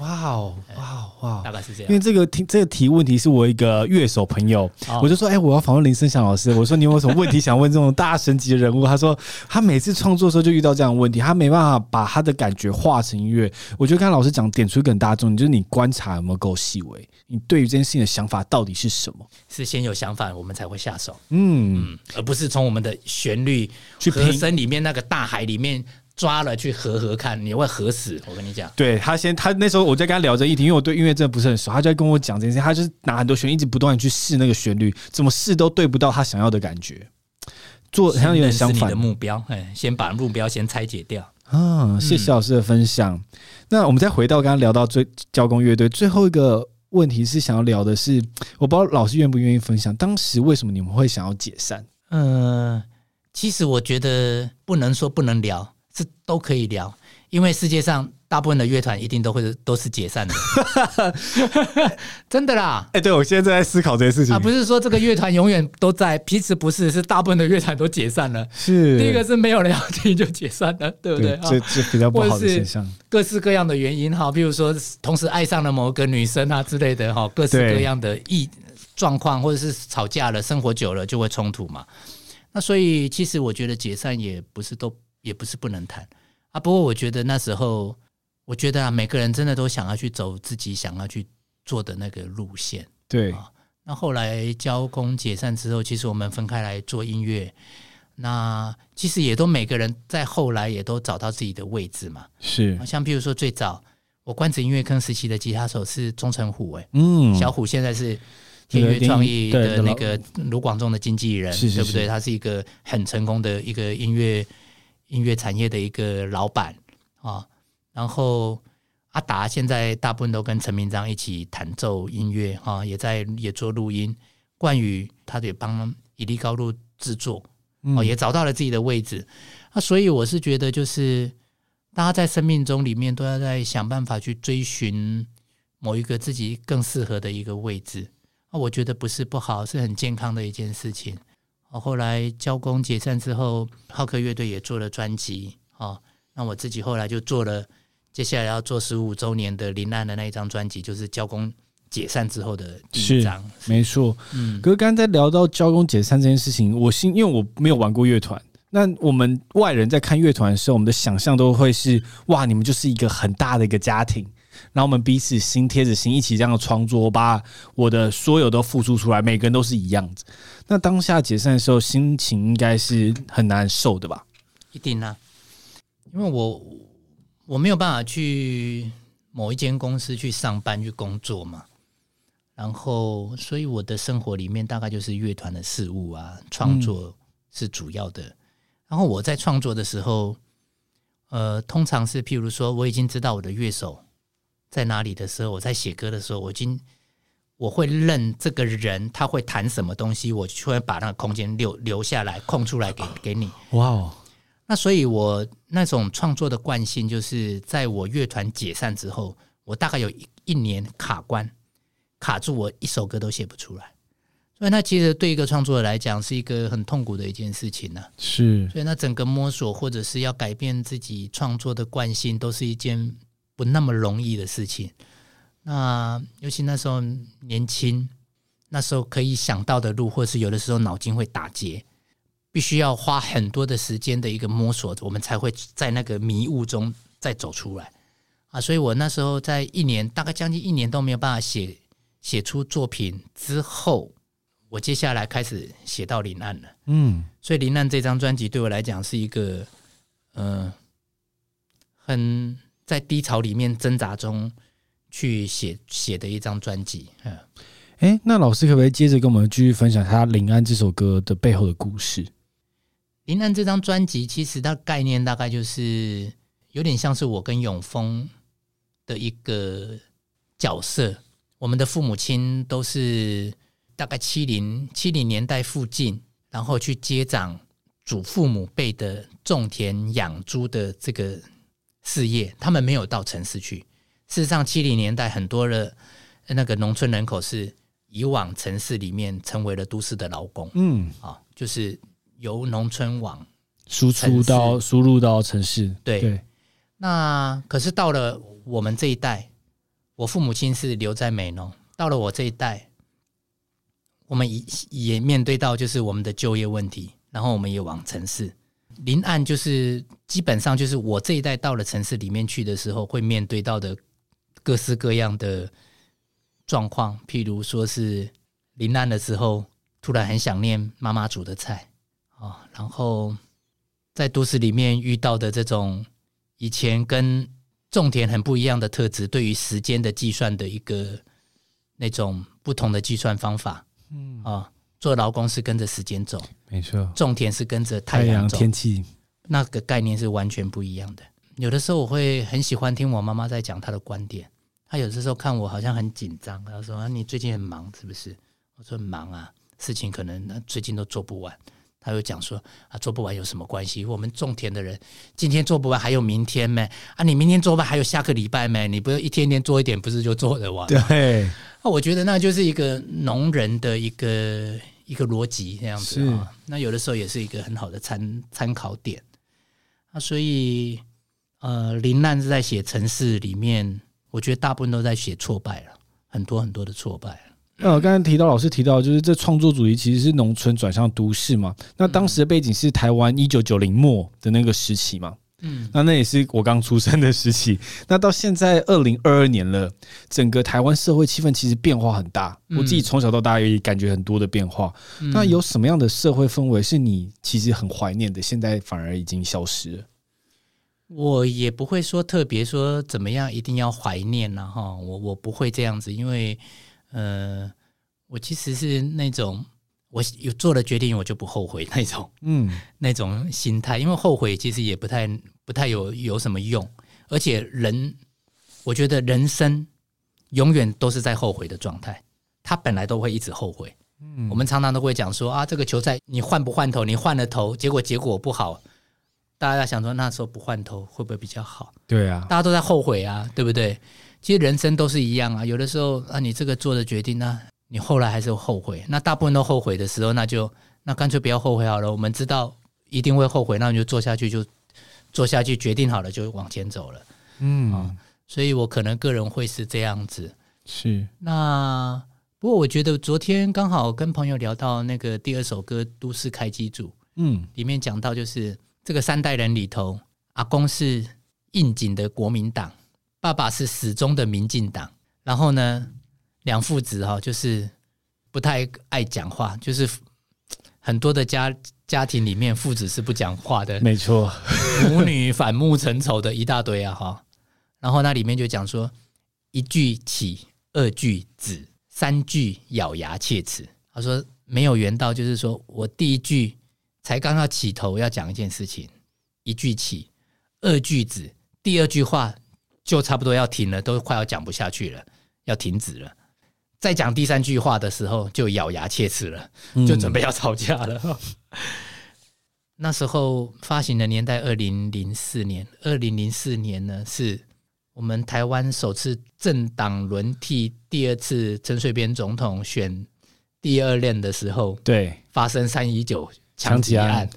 哇哦，哇哦，哇！大概是这样。因为这个题，这个提问题是我一个乐手朋友，哦、我就说，哎、欸，我要访问林生祥老师。我说，你有没有什么问题想问这种大神级的人物？他说，他每次创作的时候就遇到这样的问题，他没办法把他的感觉化成音乐。我觉得刚才老师讲点出一个很大众，就是你观察有没有够细微，你对于这件事情的想法到底是什么？是先有想法，我们才会下手。嗯，嗯，而不是从我们的旋律去和声里面那个大海里面。抓了去合合看，你会合死。我跟你讲，对他先，他那时候我在跟他聊这议题，因为我对音乐真的不是很熟，他就在跟我讲这件事，他就是拿很多旋律，一直不断的去试那个旋律，怎么试都对不到他想要的感觉，做好像有点相反的目标。哎，先把目标先拆解掉。啊，谢谢老师的分享。嗯、那我们再回到刚刚聊到最交工乐队最后一个问题是想要聊的是，我不知道老师愿不愿意分享，当时为什么你们会想要解散？嗯、呃，其实我觉得不能说不能聊。这都可以聊，因为世界上大部分的乐团一定都会都是解散的，真的啦。哎、欸，对，我现在正在思考这些事情。啊，不是说这个乐团永远都在，其实不是，是大部分的乐团都解散了。是，第一个是没有人要听就解散了，对不对？这这比较不好的现象。各式各样的原因哈，比如说同时爱上了某个女生啊之类的哈，各式各样的意状况，或者是吵架了，生活久了就会冲突嘛。那所以其实我觉得解散也不是都。也不是不能谈啊，不过我觉得那时候，我觉得啊，每个人真的都想要去走自己想要去做的那个路线。对啊，那后来交工解散之后，其实我们分开来做音乐，那其实也都每个人在后来也都找到自己的位置嘛。是，像比如说最早我关子音乐坑时期的吉他手是钟成虎，哎，嗯，小虎现在是天乐创意的那个卢广仲的经纪人，对不对？他是一个很成功的一个音乐。音乐产业的一个老板啊，然后阿达现在大部分都跟陈明章一起弹奏音乐哈，也在也做录音。冠宇他也帮伊利高路制作，哦，也找到了自己的位置。那所以我是觉得，就是大家在生命中里面都要在想办法去追寻某一个自己更适合的一个位置。那我觉得不是不好，是很健康的一件事情。后来交工解散之后，浩克乐队也做了专辑哦。那我自己后来就做了，接下来要做十五周年的林兰的那一张专辑，就是交工解散之后的第一张。没错，嗯。可是刚才在聊到交工解散这件事情，我心因为我没有玩过乐团，那我们外人在看乐团的时候，我们的想象都会是哇，你们就是一个很大的一个家庭。然后我们彼此心贴着心，一起这样的创作，把我的所有都付出出来，每个人都是一样子。那当下解散的时候，心情应该是很难受的吧？一定啊，因为我我没有办法去某一间公司去上班去工作嘛，然后所以我的生活里面大概就是乐团的事务啊，创作是主要的。然后我在创作的时候，呃，通常是譬如说，我已经知道我的乐手。在哪里的时候，我在写歌的时候，我已经我会认这个人他会弹什么东西，我就会把那个空间留留下来，空出来给给你。哇哦！那所以，我那种创作的惯性，就是在我乐团解散之后，我大概有一一年卡关，卡住，我一首歌都写不出来。所以，那其实对一个创作者来讲，是一个很痛苦的一件事情呢、啊。是。所以，那整个摸索或者是要改变自己创作的惯性，都是一件。不那么容易的事情，那尤其那时候年轻，那时候可以想到的路，或是有的时候脑筋会打结，必须要花很多的时间的一个摸索，我们才会在那个迷雾中再走出来啊！所以我那时候在一年，大概将近一年都没有办法写写出作品之后，我接下来开始写到《林岸》了。嗯，所以《林岸》这张专辑对我来讲是一个，嗯、呃。很在低潮里面挣扎中去写写的一张专辑。嗯，哎，那老师可不可以接着跟我们继续分享他《临安》这首歌的背后的故事？《临安》这张专辑其实它概念大概就是有点像是我跟永峰的一个角色，我们的父母亲都是大概七零七零年代附近，然后去接掌祖父母辈的种田养猪的这个事业，他们没有到城市去。事实上，七零年代很多的那个农村人口是以往城市里面，成为了都市的劳工。嗯，啊，就是由农村往输出到输入到城市。对，对。那可是到了我们这一代，我父母亲是留在美农。到了我这一代，我们也也面对到就是我们的就业问题，然后我们也往城市。临岸就是基本上就是我这一代到了城市里面去的时候，会面对到的各式各样的状况，譬如说是临岸的时候，突然很想念妈妈煮的菜啊，然后在都市里面遇到的这种以前跟种田很不一样的特质，对于时间的计算的一个那种不同的计算方法，嗯啊。做劳工是跟着时间走，没错。种田是跟着太阳天气，那个概念是完全不一样的。有的时候我会很喜欢听我妈妈在讲她的观点。她有的时候看我好像很紧张，她说：“啊，你最近很忙是不是？”我说：“很忙啊，事情可能最近都做不完。”他又讲说啊，做不完有什么关系？我们种田的人今天做不完，还有明天没？啊，你明天做不完，还有下个礼拜没？你不是一天天做一点，不是就做得完？对。那我觉得那就是一个农人的一个一个逻辑这样子啊。那有的时候也是一个很好的参参考点。啊所以呃，林难是在写城市里面，我觉得大部分都在写挫败了，很多很多的挫败。那我刚才提到，老师提到，就是这创作主义其实是农村转向都市嘛。那当时的背景是台湾一九九零末的那个时期嘛。嗯，那那也是我刚出生的时期。那到现在二零二二年了，整个台湾社会气氛其实变化很大。我自己从小到大也感觉很多的变化。那有什么样的社会氛围是你其实很怀念的？现在反而已经消失了？我也不会说特别说怎么样一定要怀念了哈。我我不会这样子，因为。呃，我其实是那种我有做了决定，我就不后悔那种，嗯，那种心态。因为后悔其实也不太不太有有什么用，而且人，我觉得人生永远都是在后悔的状态，他本来都会一直后悔。嗯，我们常常都会讲说啊，这个球赛你换不换头？你换了头，结果结果不好，大家在想说那时候不换头会不会比较好？对啊，大家都在后悔啊，对不对？其实人生都是一样啊，有的时候啊，你这个做的决定呢，你后来还是后悔。那大部分都后悔的时候，那就那干脆不要后悔好了。我们知道一定会后悔，那你就做下去，就做下去，决定好了就往前走了。嗯啊，所以我可能个人会是这样子。是。那不过我觉得昨天刚好跟朋友聊到那个第二首歌《都市开机组》，嗯，里面讲到就是这个三代人里头，阿公是应景的国民党。爸爸是始终的民进党，然后呢，两父子哈就是不太爱讲话，就是很多的家家庭里面父子是不讲话的，没错，母女反目成仇的一大堆啊哈。然后那里面就讲说，一句起，二句止，三句咬牙切齿。他说没有缘到，就是说我第一句才刚要起头要讲一件事情，一句起，二句止，第二句话。就差不多要停了，都快要讲不下去了，要停止了。再讲第三句话的时候，就咬牙切齿了，就准备要吵架了。嗯、那时候发行的年代，二零零四年，二零零四年呢，是我们台湾首次政党轮替，第二次陈水扁总统选第二任的时候，对，发生三一九枪击案。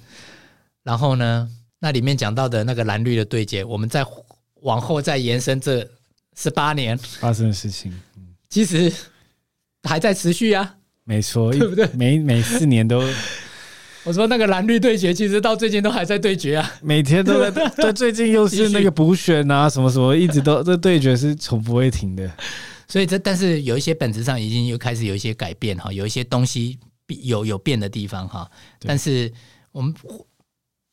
然后呢，那里面讲到的那个蓝绿的对决，我们再。往后再延伸这十八年发生的事情，其实还在持续啊。没错，对不对？每每四年都，我说那个蓝绿对决，其实到最近都还在对决啊。每天都在，对，最近又是那个补选啊，什么什么，一直都这对决是从不会停的。所以这，但是有一些本质上已经又开始有一些改变哈，有一些东西有有变的地方哈。但是我们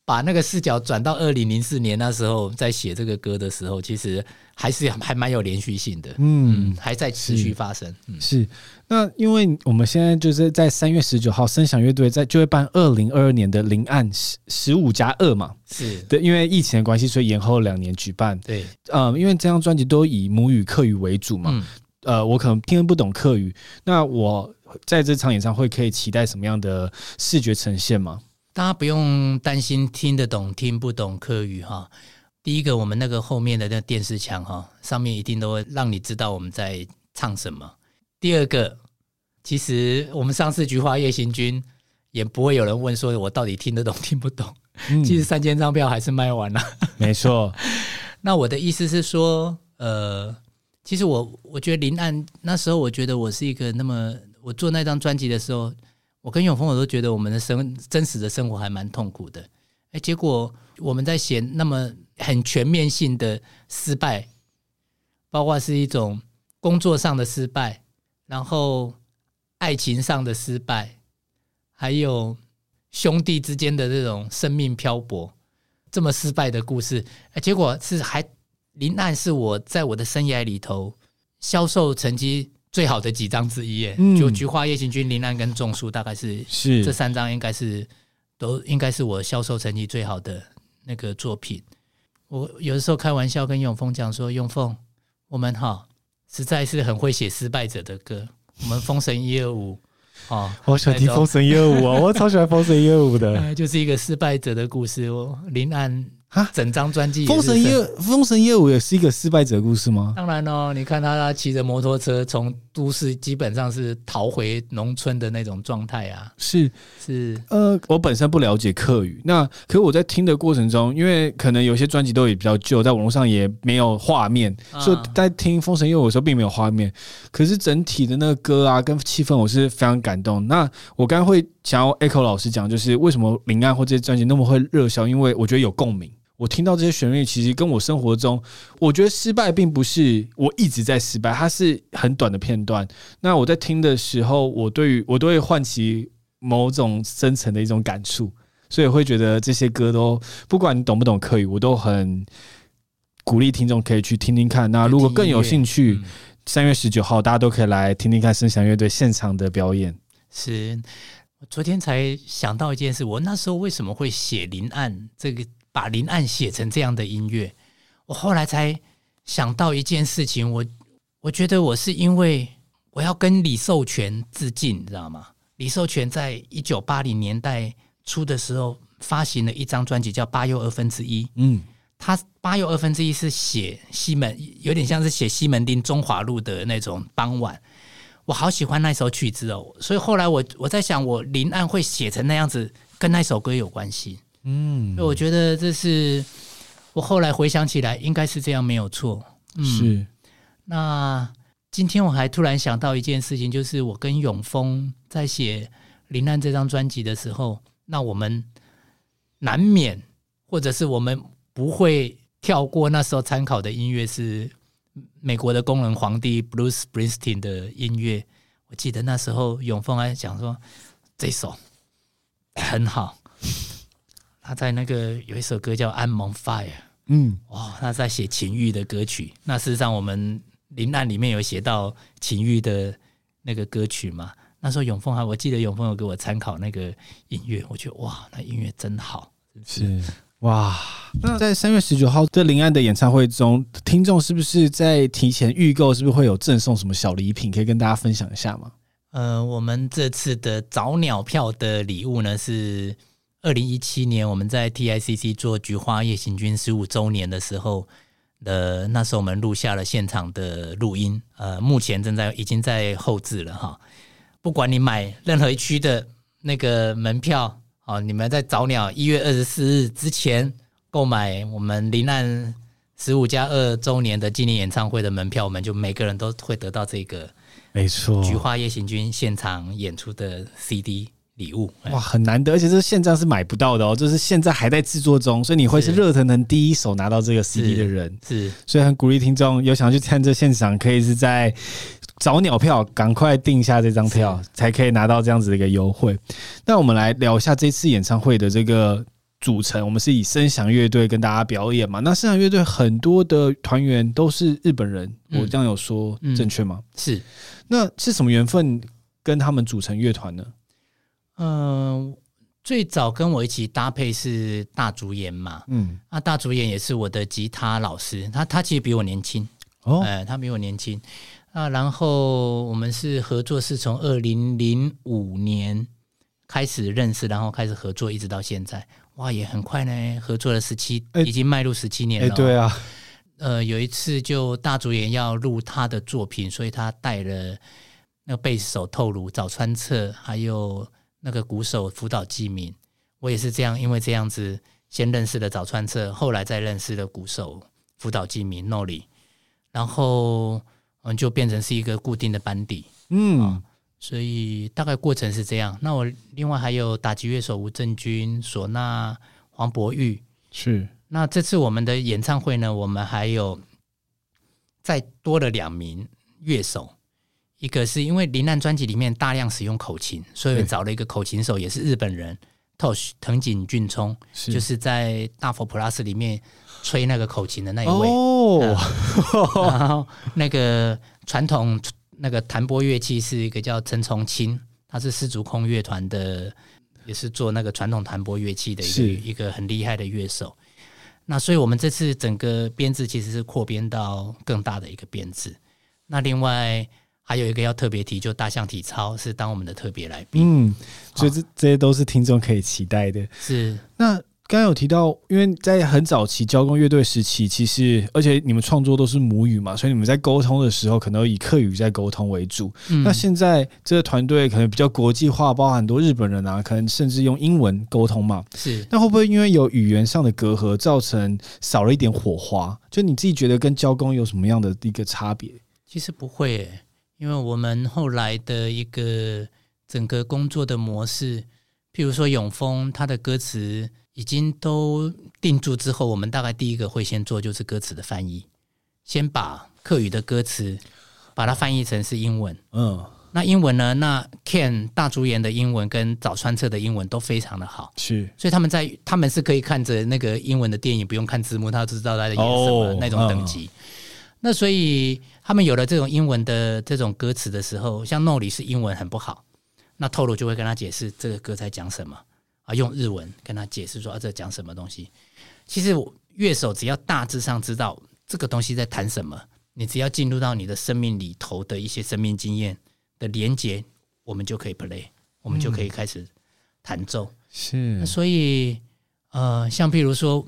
把那个视角转到二零零四年那时候，在写这个歌的时候，其实还是还蛮有连续性的，嗯，嗯，还在持续发生。是，是，那因为我们现在就是在三月十九号，声响乐队在就会办二零二二年的临岸十十五加二嘛，是。对，因为疫情的关系，所以延后两年举办。对，嗯，因为这张专辑都以母语客语为主嘛，嗯、呃，我可能听不懂客语，那我在这场演唱会可以期待什么样的视觉呈现吗？大家不用担心听得懂听不懂客语哈。第一个，我们那个后面的那电视墙哈，上面一定都会让你知道我们在唱什么。第二个，其实我们上次《菊花夜行军》也不会有人问说我到底听得懂 听不懂。嗯、其实三千张票还是卖完了。没错。那我的意思是说，呃，其实我我觉得林案那时候，我觉得我是一个那么，我做那张专辑的时候。我跟永峰，我都觉得我们的生真实的生活还蛮痛苦的。哎，结果我们在写那么很全面性的失败，包括是一种工作上的失败，然后爱情上的失败，还有兄弟之间的这种生命漂泊，这么失败的故事。哎，结果是还林案是我在我的生涯里头销售成绩。最好的几张之一，耶，就《菊花夜行军》、《林兰》跟《种树》，大概是是这三张，应该是都应该是我销售成绩最好的那个作品。我有的时候开玩笑跟永丰讲说：“永丰，我们哈实在是很会写失败者的歌。我们《封神一二五》哦，我喜欢听《封神一二五》啊，我超喜欢《封神一二五》的，就是一个失败者的故事。哦，《林案》。哈，整张专辑《封神一二》《封神一二五》也是一个失败者故事吗？当然哦，你看他他骑着摩托车从都市基本上是逃回农村的那种状态啊。是是，呃，我本身不了解客语，那可是我在听的过程中，因为可能有些专辑都也比较旧，在网络上也没有画面，啊、所以在听《封神一二五》的时候并没有画面。可是整体的那个歌啊，跟气氛，我是非常感动。那我刚刚会想要 Echo 老师讲，就是为什么林案或这些专辑那么会热销？因为我觉得有共鸣。我听到这些旋律，其实跟我生活中，我觉得失败并不是我一直在失败，它是很短的片段。那我在听的时候，我对于我都会唤起某种深层的一种感触，所以会觉得这些歌都不管你懂不懂客语，我都很鼓励听众可以去听听看。那如果更有兴趣，三月十九号大家都可以来听听看声响乐队现场的表演。是，我昨天才想到一件事，我那时候为什么会写临岸这个？把林暗写成这样的音乐，我后来才想到一件事情，我我觉得我是因为我要跟李寿全致敬，你知道吗？李寿全在一九八零年代初的时候发行了一张专辑，叫《八又二分之一》。嗯，他八又二分之一是写西门，有点像是写西门町中华路的那种傍晚。我好喜欢那首曲子哦，所以后来我我在想，我林暗会写成那样子，跟那首歌有关系。嗯，我觉得这是我后来回想起来，应该是这样没有错。嗯，是。那今天我还突然想到一件事情，就是我跟永峰在写《林难》这张专辑的时候，那我们难免，或者是我们不会跳过那时候参考的音乐是美国的工人皇帝 Bruce Springsteen 的音乐。我记得那时候永峰还讲说这首很好。他在那个有一首歌叫《I'm on Fire》，嗯，哇，他在写情欲的歌曲。那事实上，我们林案里面有写到情欲的那个歌曲嘛？那时候永丰还，我记得永丰有给我参考那个音乐，我觉得哇，那音乐真好，是，是，是哇。那在三月十九号的林安的演唱会中，听众是不是在提前预购？是不是会有赠送什么小礼品？可以跟大家分享一下吗？呃，我们这次的早鸟票的礼物呢是。二零一七年，我们在 TICC 做《菊花夜行军》十五周年的时候呃，那时候我们录下了现场的录音，呃，目前正在已经在后置了哈。不管你买任何一区的那个门票，哦，你们在早鸟一月二十四日之前购买我们林案十五加二周年的纪念演唱会的门票，我们就每个人都会得到这个，没错，《菊花夜行军》现场演出的 CD。礼物哇，很难得，而且这现在是买不到的哦，就是现在还在制作中，所以你会是热腾腾第一手拿到这个 CD 的人，是，所以很鼓励听众有想去看这现场，可以是在早鸟票，赶快订下这张票，才可以拿到这样子的一个优惠。那我们来聊一下这次演唱会的这个组成，我们是以声响乐队跟大家表演嘛。那声响乐队很多的团员都是日本人，嗯、我这样有说正确吗？是。那是什么缘分跟他们组成乐团呢？嗯、呃，最早跟我一起搭配是大主演嘛。嗯，那大主演也是我的吉他老师，他他其实比我年轻哦，哎、呃，他比我年轻。啊，然后我们是合作，是从二零零五年开始认识，然后开始合作，一直到现在。哇，也很快呢，合作了十七，已经迈入十七年了。对啊，呃，有一次就大主演要录他的作品，所以他带了那个贝斯手透鲁、早川彻，还有那个鼓手福岛纪明。我也是这样，因为这样子先认识了早川彻，后来再认识了鼓手福岛纪明 Nori，然后。我们就变成是一个固定的班底，嗯、哦，所以大概过程是这样。那我另外还有打击乐手吴正军、唢呐、黄博玉，是。那这次我们的演唱会呢，我们还有再多了两名乐手，一个是因为《林难》专辑里面大量使用口琴，所以找了一个口琴手，也是日本人，Tosh 藤井俊聪，就是在大佛 Plus 里面。吹那个口琴的那一位哦、呃，然后那个传统那个弹拨乐器是一个叫陈崇清，他是丝竹空乐团的，也是做那个传统弹拨乐器的一个一个很厉害的乐手。那所以我们这次整个编制其实是扩编到更大的一个编制。那另外还有一个要特别提，就大象体操是当我们的特别来宾。嗯，所以这这些都是听众可以期待的。是那。刚刚有提到，因为在很早期交工乐队时期，其实而且你们创作都是母语嘛，所以你们在沟通的时候，可能以客语在沟通为主。嗯、那现在这个团队可能比较国际化，包含很多日本人啊，可能甚至用英文沟通嘛。是，那会不会因为有语言上的隔阂，造成少了一点火花？就你自己觉得跟交工有什么样的一个差别？其实不会、欸，因为我们后来的一个整个工作的模式，譬如说永丰他的歌词。已经都定住之后，我们大概第一个会先做就是歌词的翻译，先把客语的歌词把它翻译成是英文。嗯，那英文呢？那 Ken 大竹研的英文跟早川彻的英文都非常的好，是，所以他们在他们是可以看着那个英文的电影，不用看字幕，他就知道他在演什么、哦、那种等级。嗯、那所以他们有了这种英文的这种歌词的时候，像 Nori 是英文很不好，那透露就会跟他解释这个歌在讲什么。啊，用日文跟他解释说啊，这讲什么东西？其实乐手只要大致上知道这个东西在谈什么，你只要进入到你的生命里头的一些生命经验的连接，我们就可以 play，我们就可以开始弹奏。嗯、是，所以呃，像譬如说，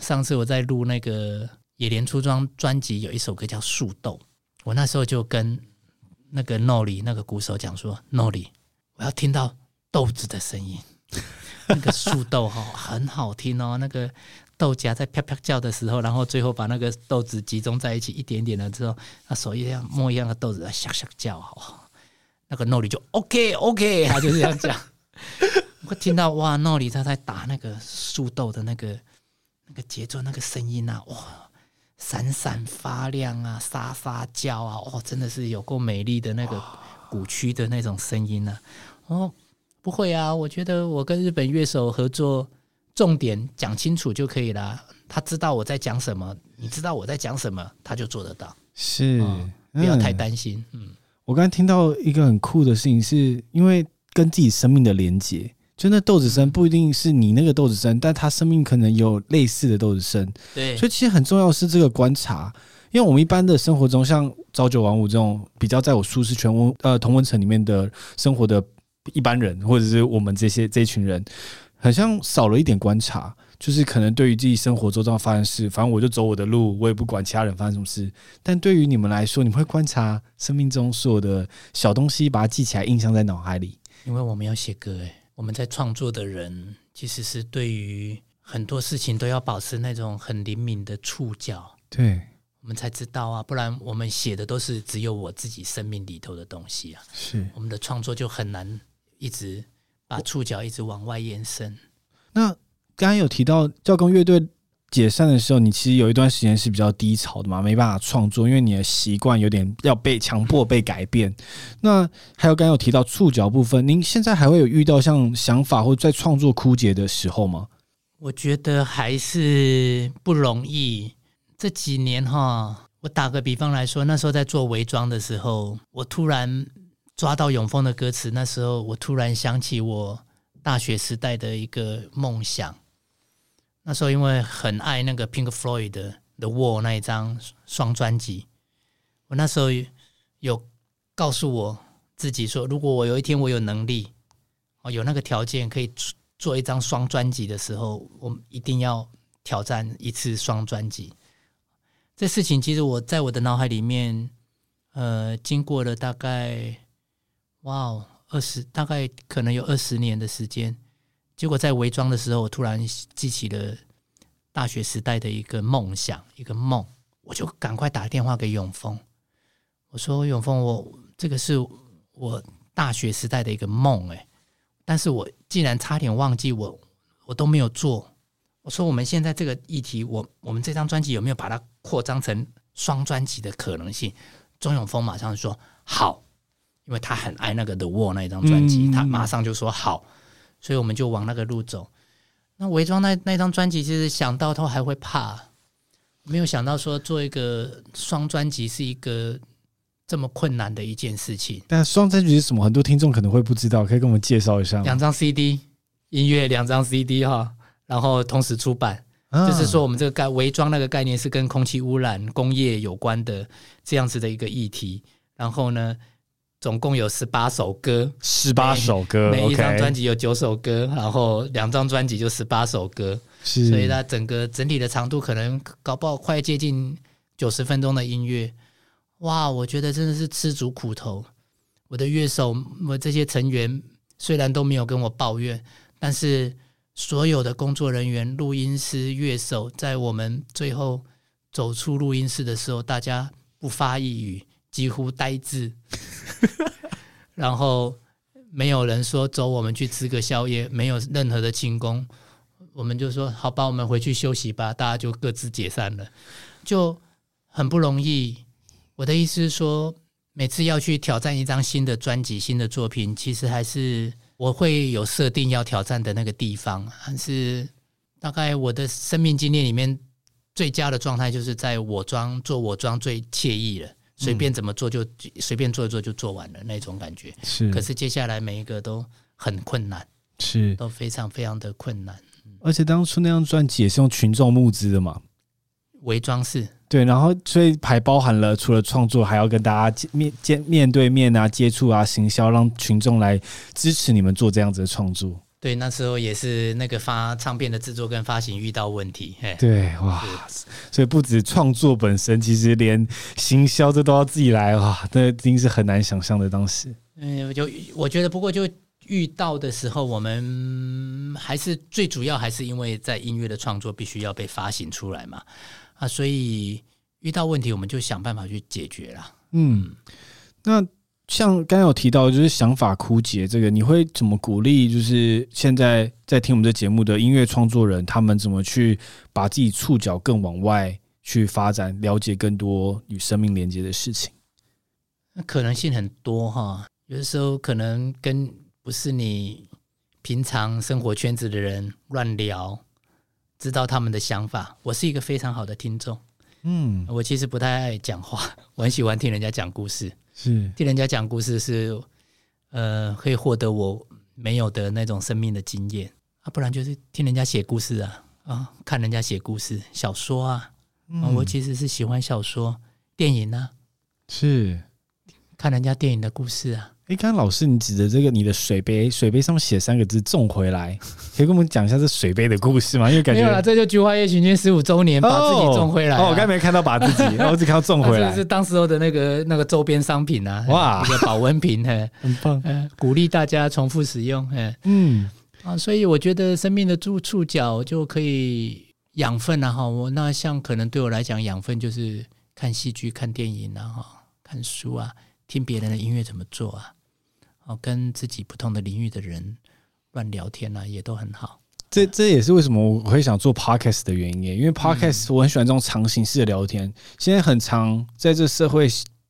上次我在录那个野莲出装专辑，有一首歌叫《树豆》，我那时候就跟那个 Nori 那个鼓手讲说，Nori，我要听到豆子的声音。那个树豆哈很好听哦，那个豆荚在啪啪叫的时候，然后最后把那个豆子集中在一起一点点了之后，那手一样摸一样的豆子在响响叫哦，那个诺里就 OK OK，他就是这样讲。我听到哇，诺里他在打那个树豆的那个那个节奏，那个声音啊，哇，闪闪发亮啊，沙沙叫啊，哦，真的是有够美丽的那个鼓区的那种声音呢，哦。不会啊，我觉得我跟日本乐手合作，重点讲清楚就可以了。他知道我在讲什么，你知道我在讲什么，他就做得到。是，嗯、不要太担心。嗯，我刚才听到一个很酷的事情，是因为跟自己生命的连接，就那豆子生不一定是你那个豆子生，但他生命可能有类似的豆子生。对，所以其实很重要的是这个观察，因为我们一般的生活中，像朝九晚五这种比较在我舒适圈温呃同温层里面的生活的。一般人或者是我们这些这一群人，好像少了一点观察，就是可能对于自己生活周遭发生事，反正我就走我的路，我也不管其他人发生什么事。但对于你们来说，你们会观察生命中所有的小东西，把它记起来，印象在脑海里。因为我们要写歌，诶，我们在创作的人其实是对于很多事情都要保持那种很灵敏的触角。对。我们才知道啊，不然我们写的都是只有我自己生命里头的东西啊。是，我们的创作就很难。一直把触角一直往外延伸。那刚刚有提到教工乐队解散的时候，你其实有一段时间是比较低潮的嘛，没办法创作，因为你的习惯有点要被强迫被改变。那还有刚有提到触角部分，您现在还会有遇到像想法或在创作枯竭的时候吗？我觉得还是不容易。这几年哈，我打个比方来说，那时候在做伪装的时候，我突然抓到永丰的歌词，那时候我突然想起我大学时代的一个梦想。那时候因为很爱那个 Pink Floyd 的《The Wall》那一张双专辑，我那时候有告诉我自己说，如果我有一天我有能力，哦，有那个条件可以做一张双专辑的时候，我一定要挑战一次双专辑。这事情其实我在我的脑海里面，呃，经过了大概，哇哦，二十，大概可能有二十年的时间。结果在伪装的时候，我突然记起了大学时代的一个梦想，一个梦，我就赶快打电话给永峰，我说：“永峰，我这个是我大学时代的一个梦，哎。”但是我竟然差点忘记我，我都没有做。我说我们现在这个议题，我我们这张专辑有没有把它扩张成双专辑的可能性？钟永峰马上说好，因为他很爱那个 The Wall 那一张专辑，他马上就说好，所以我们就往那个路走。那伪装那那张专辑，其实想到都还会怕，没有想到说做一个双专辑是一个。这么困难的一件事情，但双专辑是什么？很多听众可能会不知道，可以跟我们介绍一下吗？两张 CD 音乐，两张 CD 哈，然后同时出版，啊、就是说我们这个概伪装那个概念是跟空气污染、工业有关的这样子的一个议题。然后呢，总共有十八首歌，十八首歌，每一张专辑有九首歌然后两张专辑就十八首歌，是，所以它整个整体的长度可能搞不好快接近九十分钟的音乐。哇，我觉得真的是吃足苦头。我的乐手，我这些成员虽然都没有跟我抱怨，但是所有的工作人员、录音师、乐手，在我们最后走出录音室的时候，大家不发一语，几乎呆滞，然后没有人说走，我们去吃个宵夜，没有任何的庆功，我们就说好吧，我们回去休息吧，大家就各自解散了，就很不容易。我的意思是说，每次要去挑战一张新的专辑、新的作品，其实还是我会有设定要挑战的那个地方。还是大概我的生命经验里面最佳的状态，就是在我装做我装最惬意了，随便怎么做就随便做一做就做完了那种感觉。是，可是接下来每一个都很困难，是都非常非常的困难。而且当初那张专辑也是用群众募资的嘛，伪装是。对，然后所以还包含了除了创作，还要跟大家面见面对面啊，接触啊，行销，让群众来支持你们做这样子的创作。对，那时候也是那个发唱片的制作跟发行遇到问题。嘿对，哇，所以不止创作本身，其实连行销这都要自己来哇，那一定是很难想象的当时。嗯，就我觉得，不过就遇到的时候，我们还是最主要还是因为在音乐的创作必须要被发行出来嘛。啊，所以遇到问题，我们就想办法去解决了。嗯，那像刚刚有提到，就是想法枯竭这个，你会怎么鼓励？就是现在在听我们这节目的音乐创作人，他们怎么去把自己触角更往外去发展，了解更多与生命连接的事情？那可能性很多哈，有的时候可能跟不是你平常生活圈子的人乱聊。知道他们的想法，我是一个非常好的听众。嗯，我其实不太爱讲话，我很喜欢听人家讲故事。是，听人家讲故事是，呃，可以获得我没有的那种生命的经验。啊，不然就是听人家写故事啊，啊，看人家写故事，小说啊，嗯，啊，我其实是喜欢小说、电影啊，是，看人家电影的故事啊。哎，刚刚老师，你指的这个你的水杯，水杯上面写三个字“种回来”，可以跟我们讲一下这水杯的故事吗？因为感觉没有了，这就菊花夜行军十五周年，把自己种回来啊。哦，我刚才没看到把自己，我只看到种回来，这是当时候的那个那个周边商品啊，哇，一个保温瓶，很棒，鼓励大家重复使用，嗯。啊，所以我觉得生命的触触角就可以养分啊，哈，我那像可能对我来讲，养分就是看戏剧、看电影啊，哈，看书啊，听别人的音乐怎么做啊。哦，跟自己不同的领域的人乱聊天啊，也都很好。这这也是为什么我会想做 podcast 的原因，因为 podcast 我很喜欢这种长形式的聊天。嗯、现在很长在这社会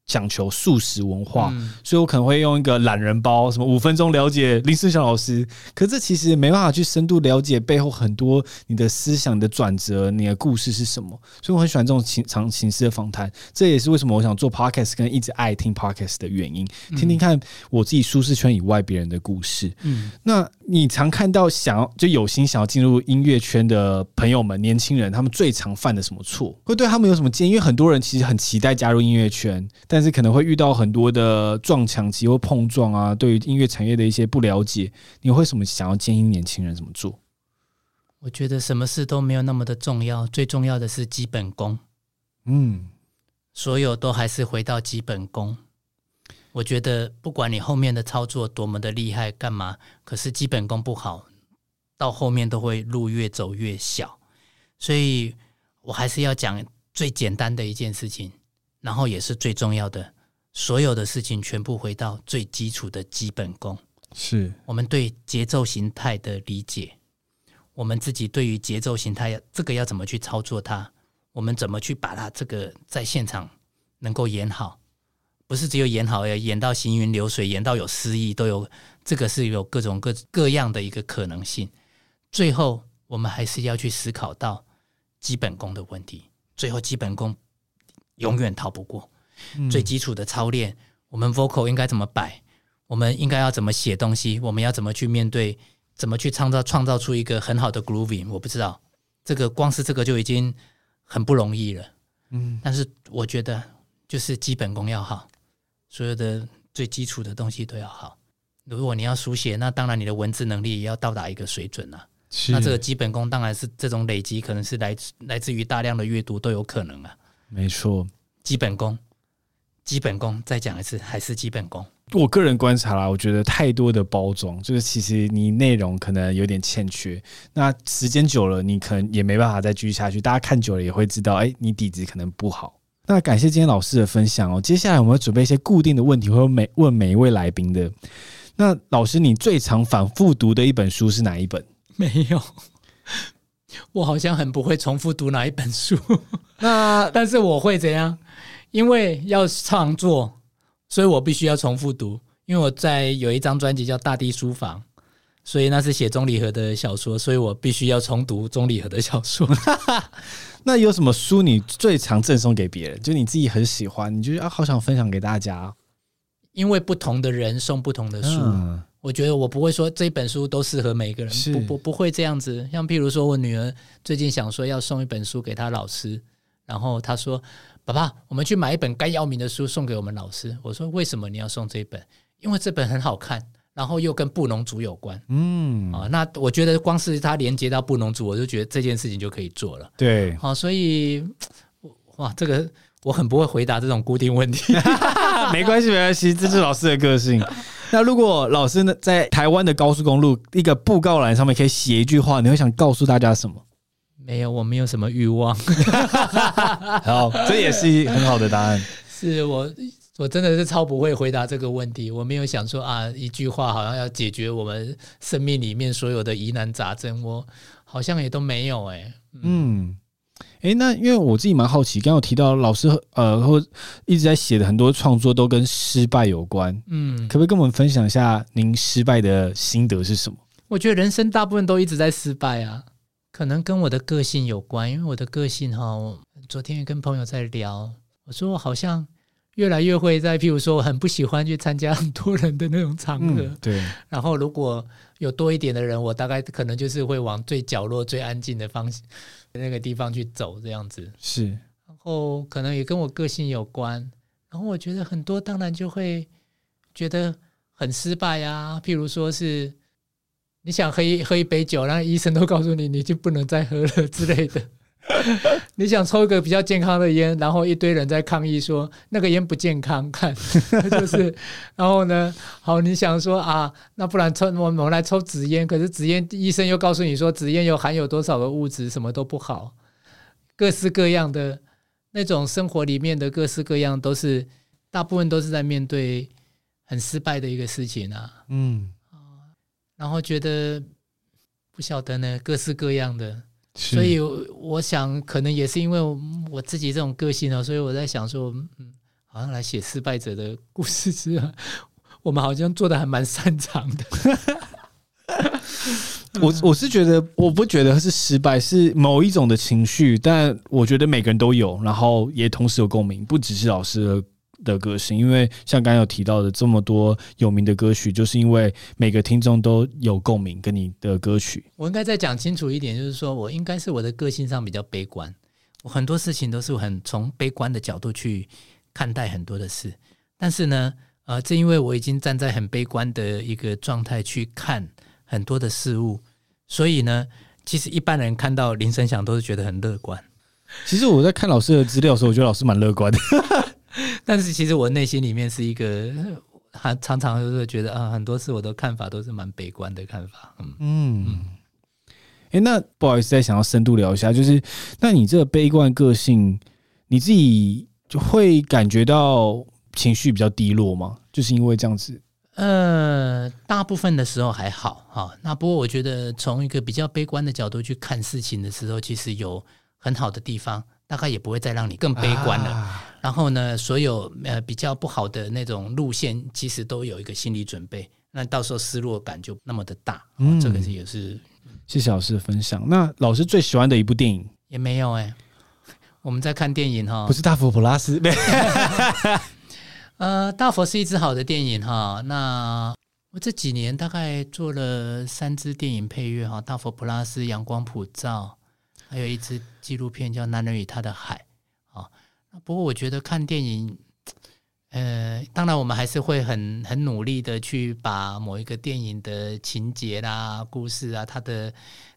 讲求素食文化，嗯、所以我可能会用一个懒人包，什么五分钟了解林思祥老师。可这其实没办法去深度了解背后很多你的思想的转折，你的故事是什么。所以我很喜欢这种情长形式的访谈，这也是为什么我想做 podcast 跟一直爱听 podcast 的原因。听听看我自己舒适圈以外别人的故事。嗯，那你常看到想要就有心想要进入音乐圈的朋友们，年轻人他们最常犯的什么错？会对他们有什么建议？因为很多人其实很期待加入音乐圈，但但是可能会遇到很多的撞墙期或碰撞啊，对于音乐产业的一些不了解，你会什么想要建议年轻人怎么做？我觉得什么事都没有那么的重要，最重要的是基本功。嗯，所有都还是回到基本功。我觉得不管你后面的操作多么的厉害，干嘛，可是基本功不好，到后面都会路越走越小。所以我还是要讲最简单的一件事情。然后也是最重要的，所有的事情全部回到最基础的基本功。是我们对节奏形态的理解，我们自己对于节奏形态这个要怎么去操作它，我们怎么去把它这个在现场能够演好，不是只有演好，要演到行云流水，演到有诗意，都有这个是有各种各各样的一个可能性。最后，我们还是要去思考到基本功的问题。最后，基本功。永远逃不过最基础的操练。我们 vocal 应该怎么摆？我们应该要怎么写东西？我们要怎么去面对？怎么去创造创造出一个很好的 grooving？我不知道，这个光是这个就已经很不容易了。嗯，但是我觉得就是基本功要好，所有的最基础的东西都要好。如果你要书写，那当然你的文字能力也要到达一个水准了。是。那这个基本功当然是这种累积，可能是来自来自于大量的阅读都有可能啊。没错，基本功，基本功，再讲一次，还是基本功。我个人观察啦，我觉得太多的包装，就是其实你内容可能有点欠缺。那时间久了，你可能也没办法再继续下去。大家看久了也会知道，哎，你底子可能不好。那感谢今天老师的分享哦。接下来我们会准备一些固定的问题，会每问每一位来宾的。那老师，你最常反复读的一本书是哪一本？没有。我好像很不会重复读哪一本书，那 但是我会怎样？因为要创作，所以我必须要重复读。因为我在有一张专辑叫《大地书房》，所以那是写钟理和的小说，所以我必须要重读钟理和的小说。那有什么书你最常赠送给别人？就你自己很喜欢，你觉得啊，好想分享给大家。因为不同的人送不同的书。嗯我觉得我不会说这本书都适合每一个人，不不不会这样子。像譬如说我女儿最近想说要送一本书给她老师，然后她说：“爸爸，我们去买一本甘耀明的书送给我们老师。”我说：“为什么你要送这本？因为这本很好看，然后又跟布农族有关。”嗯，啊，那我觉得光是它连接到布农族，我就觉得这件事情就可以做了。对，好，所以哇，这个我很不会回答这种固定问题。没关系，没关系，这是老师的个性。那如果老师呢，在台湾的高速公路一个布告栏上面可以写一句话，你会想告诉大家什么？没有，我没有什么欲望。好，这也是很好的答案。是我，我真的是超不会回答这个问题。我没有想说啊，一句话好像要解决我们生命里面所有的疑难杂症，我好像也都没有哎、欸。嗯。嗯哎，那因为我自己蛮好奇，刚刚有提到老师呃，或一直在写的很多创作都跟失败有关，嗯，可不可以跟我们分享一下您失败的心得是什么？我觉得人生大部分都一直在失败啊，可能跟我的个性有关，因为我的个性哈，昨天也跟朋友在聊，我说我好像。越来越会在，譬如说，我很不喜欢去参加很多人的那种场合。嗯、对。然后，如果有多一点的人，我大概可能就是会往最角落、最安静的方向那个地方去走，这样子。是。然后，可能也跟我个性有关。然后，我觉得很多当然就会觉得很失败啊。譬如说是你想喝一喝一杯酒，然后医生都告诉你你就不能再喝了之类的。你想抽一个比较健康的烟，然后一堆人在抗议说那个烟不健康，看。就是，然后呢，好，你想说啊，那不然抽我我们来抽纸烟，可是纸烟医生又告诉你说纸烟有含有多少个物质，什么都不好，各式各样的那种生活里面的各式各样都是大部分都是在面对很失败的一个事情啊，嗯，然后觉得不晓得呢，各式各样的。所以我想，可能也是因为我自己这种个性呢，所以我在想说，嗯，好像来写失败者的故事是吧？我们好像做的还蛮擅长的。我我是觉得，我不觉得是失败，是某一种的情绪，但我觉得每个人都有，然后也同时有共鸣，不只是老师的的个性。因为像刚刚有提到的这么多有名的歌曲，就是因为每个听众都有共鸣，跟你的歌曲。我应该再讲清楚一点，就是说我应该是我的个性上比较悲观，我很多事情都是很从悲观的角度去看待很多的事，但是呢，呃，正因为我已经站在很悲观的一个状态去看很多的事物。所以呢，其实一般人看到林声响都是觉得很乐观。其实我在看老师的资料的时候，我觉得老师蛮乐观的。但是其实我内心里面是一个，还常常就是觉得啊，很多次我的看法都是蛮悲观的看法。嗯嗯。哎、欸，那不好意思，再想要深度聊一下，就是那你这个悲观个性，你自己就会感觉到情绪比较低落吗？就是因为这样子。呃，大部分的时候还好哈。那不过我觉得从一个比较悲观的角度去看事情的时候，其实有很好的地方，大概也不会再让你更悲观了。啊、然后呢，所有呃比较不好的那种路线，其实都有一个心理准备。那到时候失落感就那么的大。嗯，这个是也是。谢谢老师的分享。那老师最喜欢的一部电影也没有哎、欸。我们在看电影哈，不是大佛普拉斯。呃，大佛是一支好的电影哈。那我这几年大概做了三支电影配乐哈，大佛普拉斯、阳光普照，还有一支纪录片叫《男人与他的海》啊。不过我觉得看电影，呃，当然我们还是会很很努力的去把某一个电影的情节啦、故事啊，它的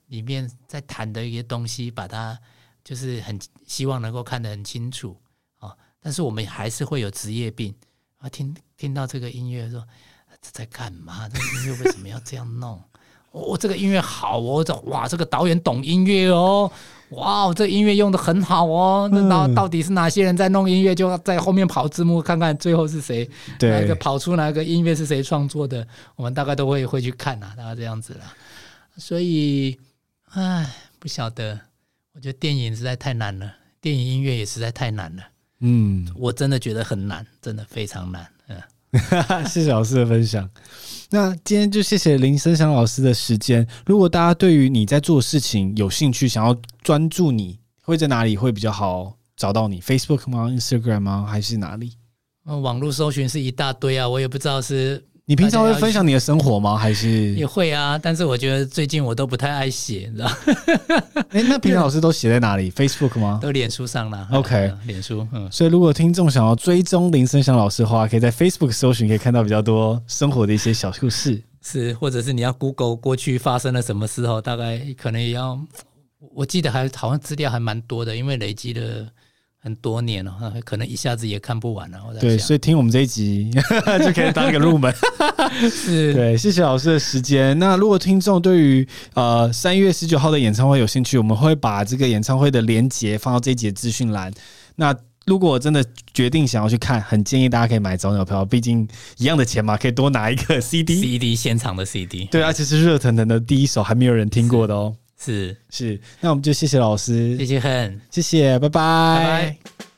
里面在谈的一些东西，把它就是很希望能够看得很清楚啊。但是我们还是会有职业病。啊，听听到这个音乐说这在干嘛？这音乐为什么要这样弄？哦，这个音乐好哦，这哇，这个导演懂音乐哦，哇，这音乐用的很好哦。那到到底是哪些人在弄音乐？就在后面跑字幕，看看最后是谁，对，哪个跑出哪个音乐是谁创作的？我们大概都会会去看啊，大概这样子啦。所以，唉，不晓得，我觉得电影实在太难了，电影音乐也实在太难了。嗯，我真的觉得很难，真的非常难。嗯，谢谢老师的分享。那今天就谢谢林森祥老师的时间。如果大家对于你在做的事情有兴趣，想要专注你，你会在哪里会比较好找到你？Facebook 吗？Instagram 吗？还是哪里？嗯，网络搜寻是一大堆啊，我也不知道是。你平常会分享你的生活吗？还是也会啊？但是我觉得最近我都不太爱写，你知道？哎、欸，那平常老师都写在哪里？Facebook 吗？都脸书上了。OK，脸书。嗯，所以如果听众想要追踪林森祥老师的话，可以在 Facebook 搜寻，可以看到比较多生活的一些小故事。是，或者是你要 Google 过去发生了什么时候，大概可能也要。我记得还好像资料还蛮多的，因为累积了。很多年了，可能一下子也看不完了。对，所以听我们这一集 就可以当一个入门。是，对，谢谢老师的时间。那如果听众对于呃三月十九号的演唱会有兴趣，我们会把这个演唱会的连接放到这一节资讯栏。那如果真的决定想要去看，很建议大家可以买早鸟票，毕竟一样的钱嘛，可以多拿一个 CD，CD 现场的 CD。对，而且是热腾腾的第一首，还没有人听过的哦。是是，那我们就谢谢老师，谢谢很，谢谢，拜拜。拜拜。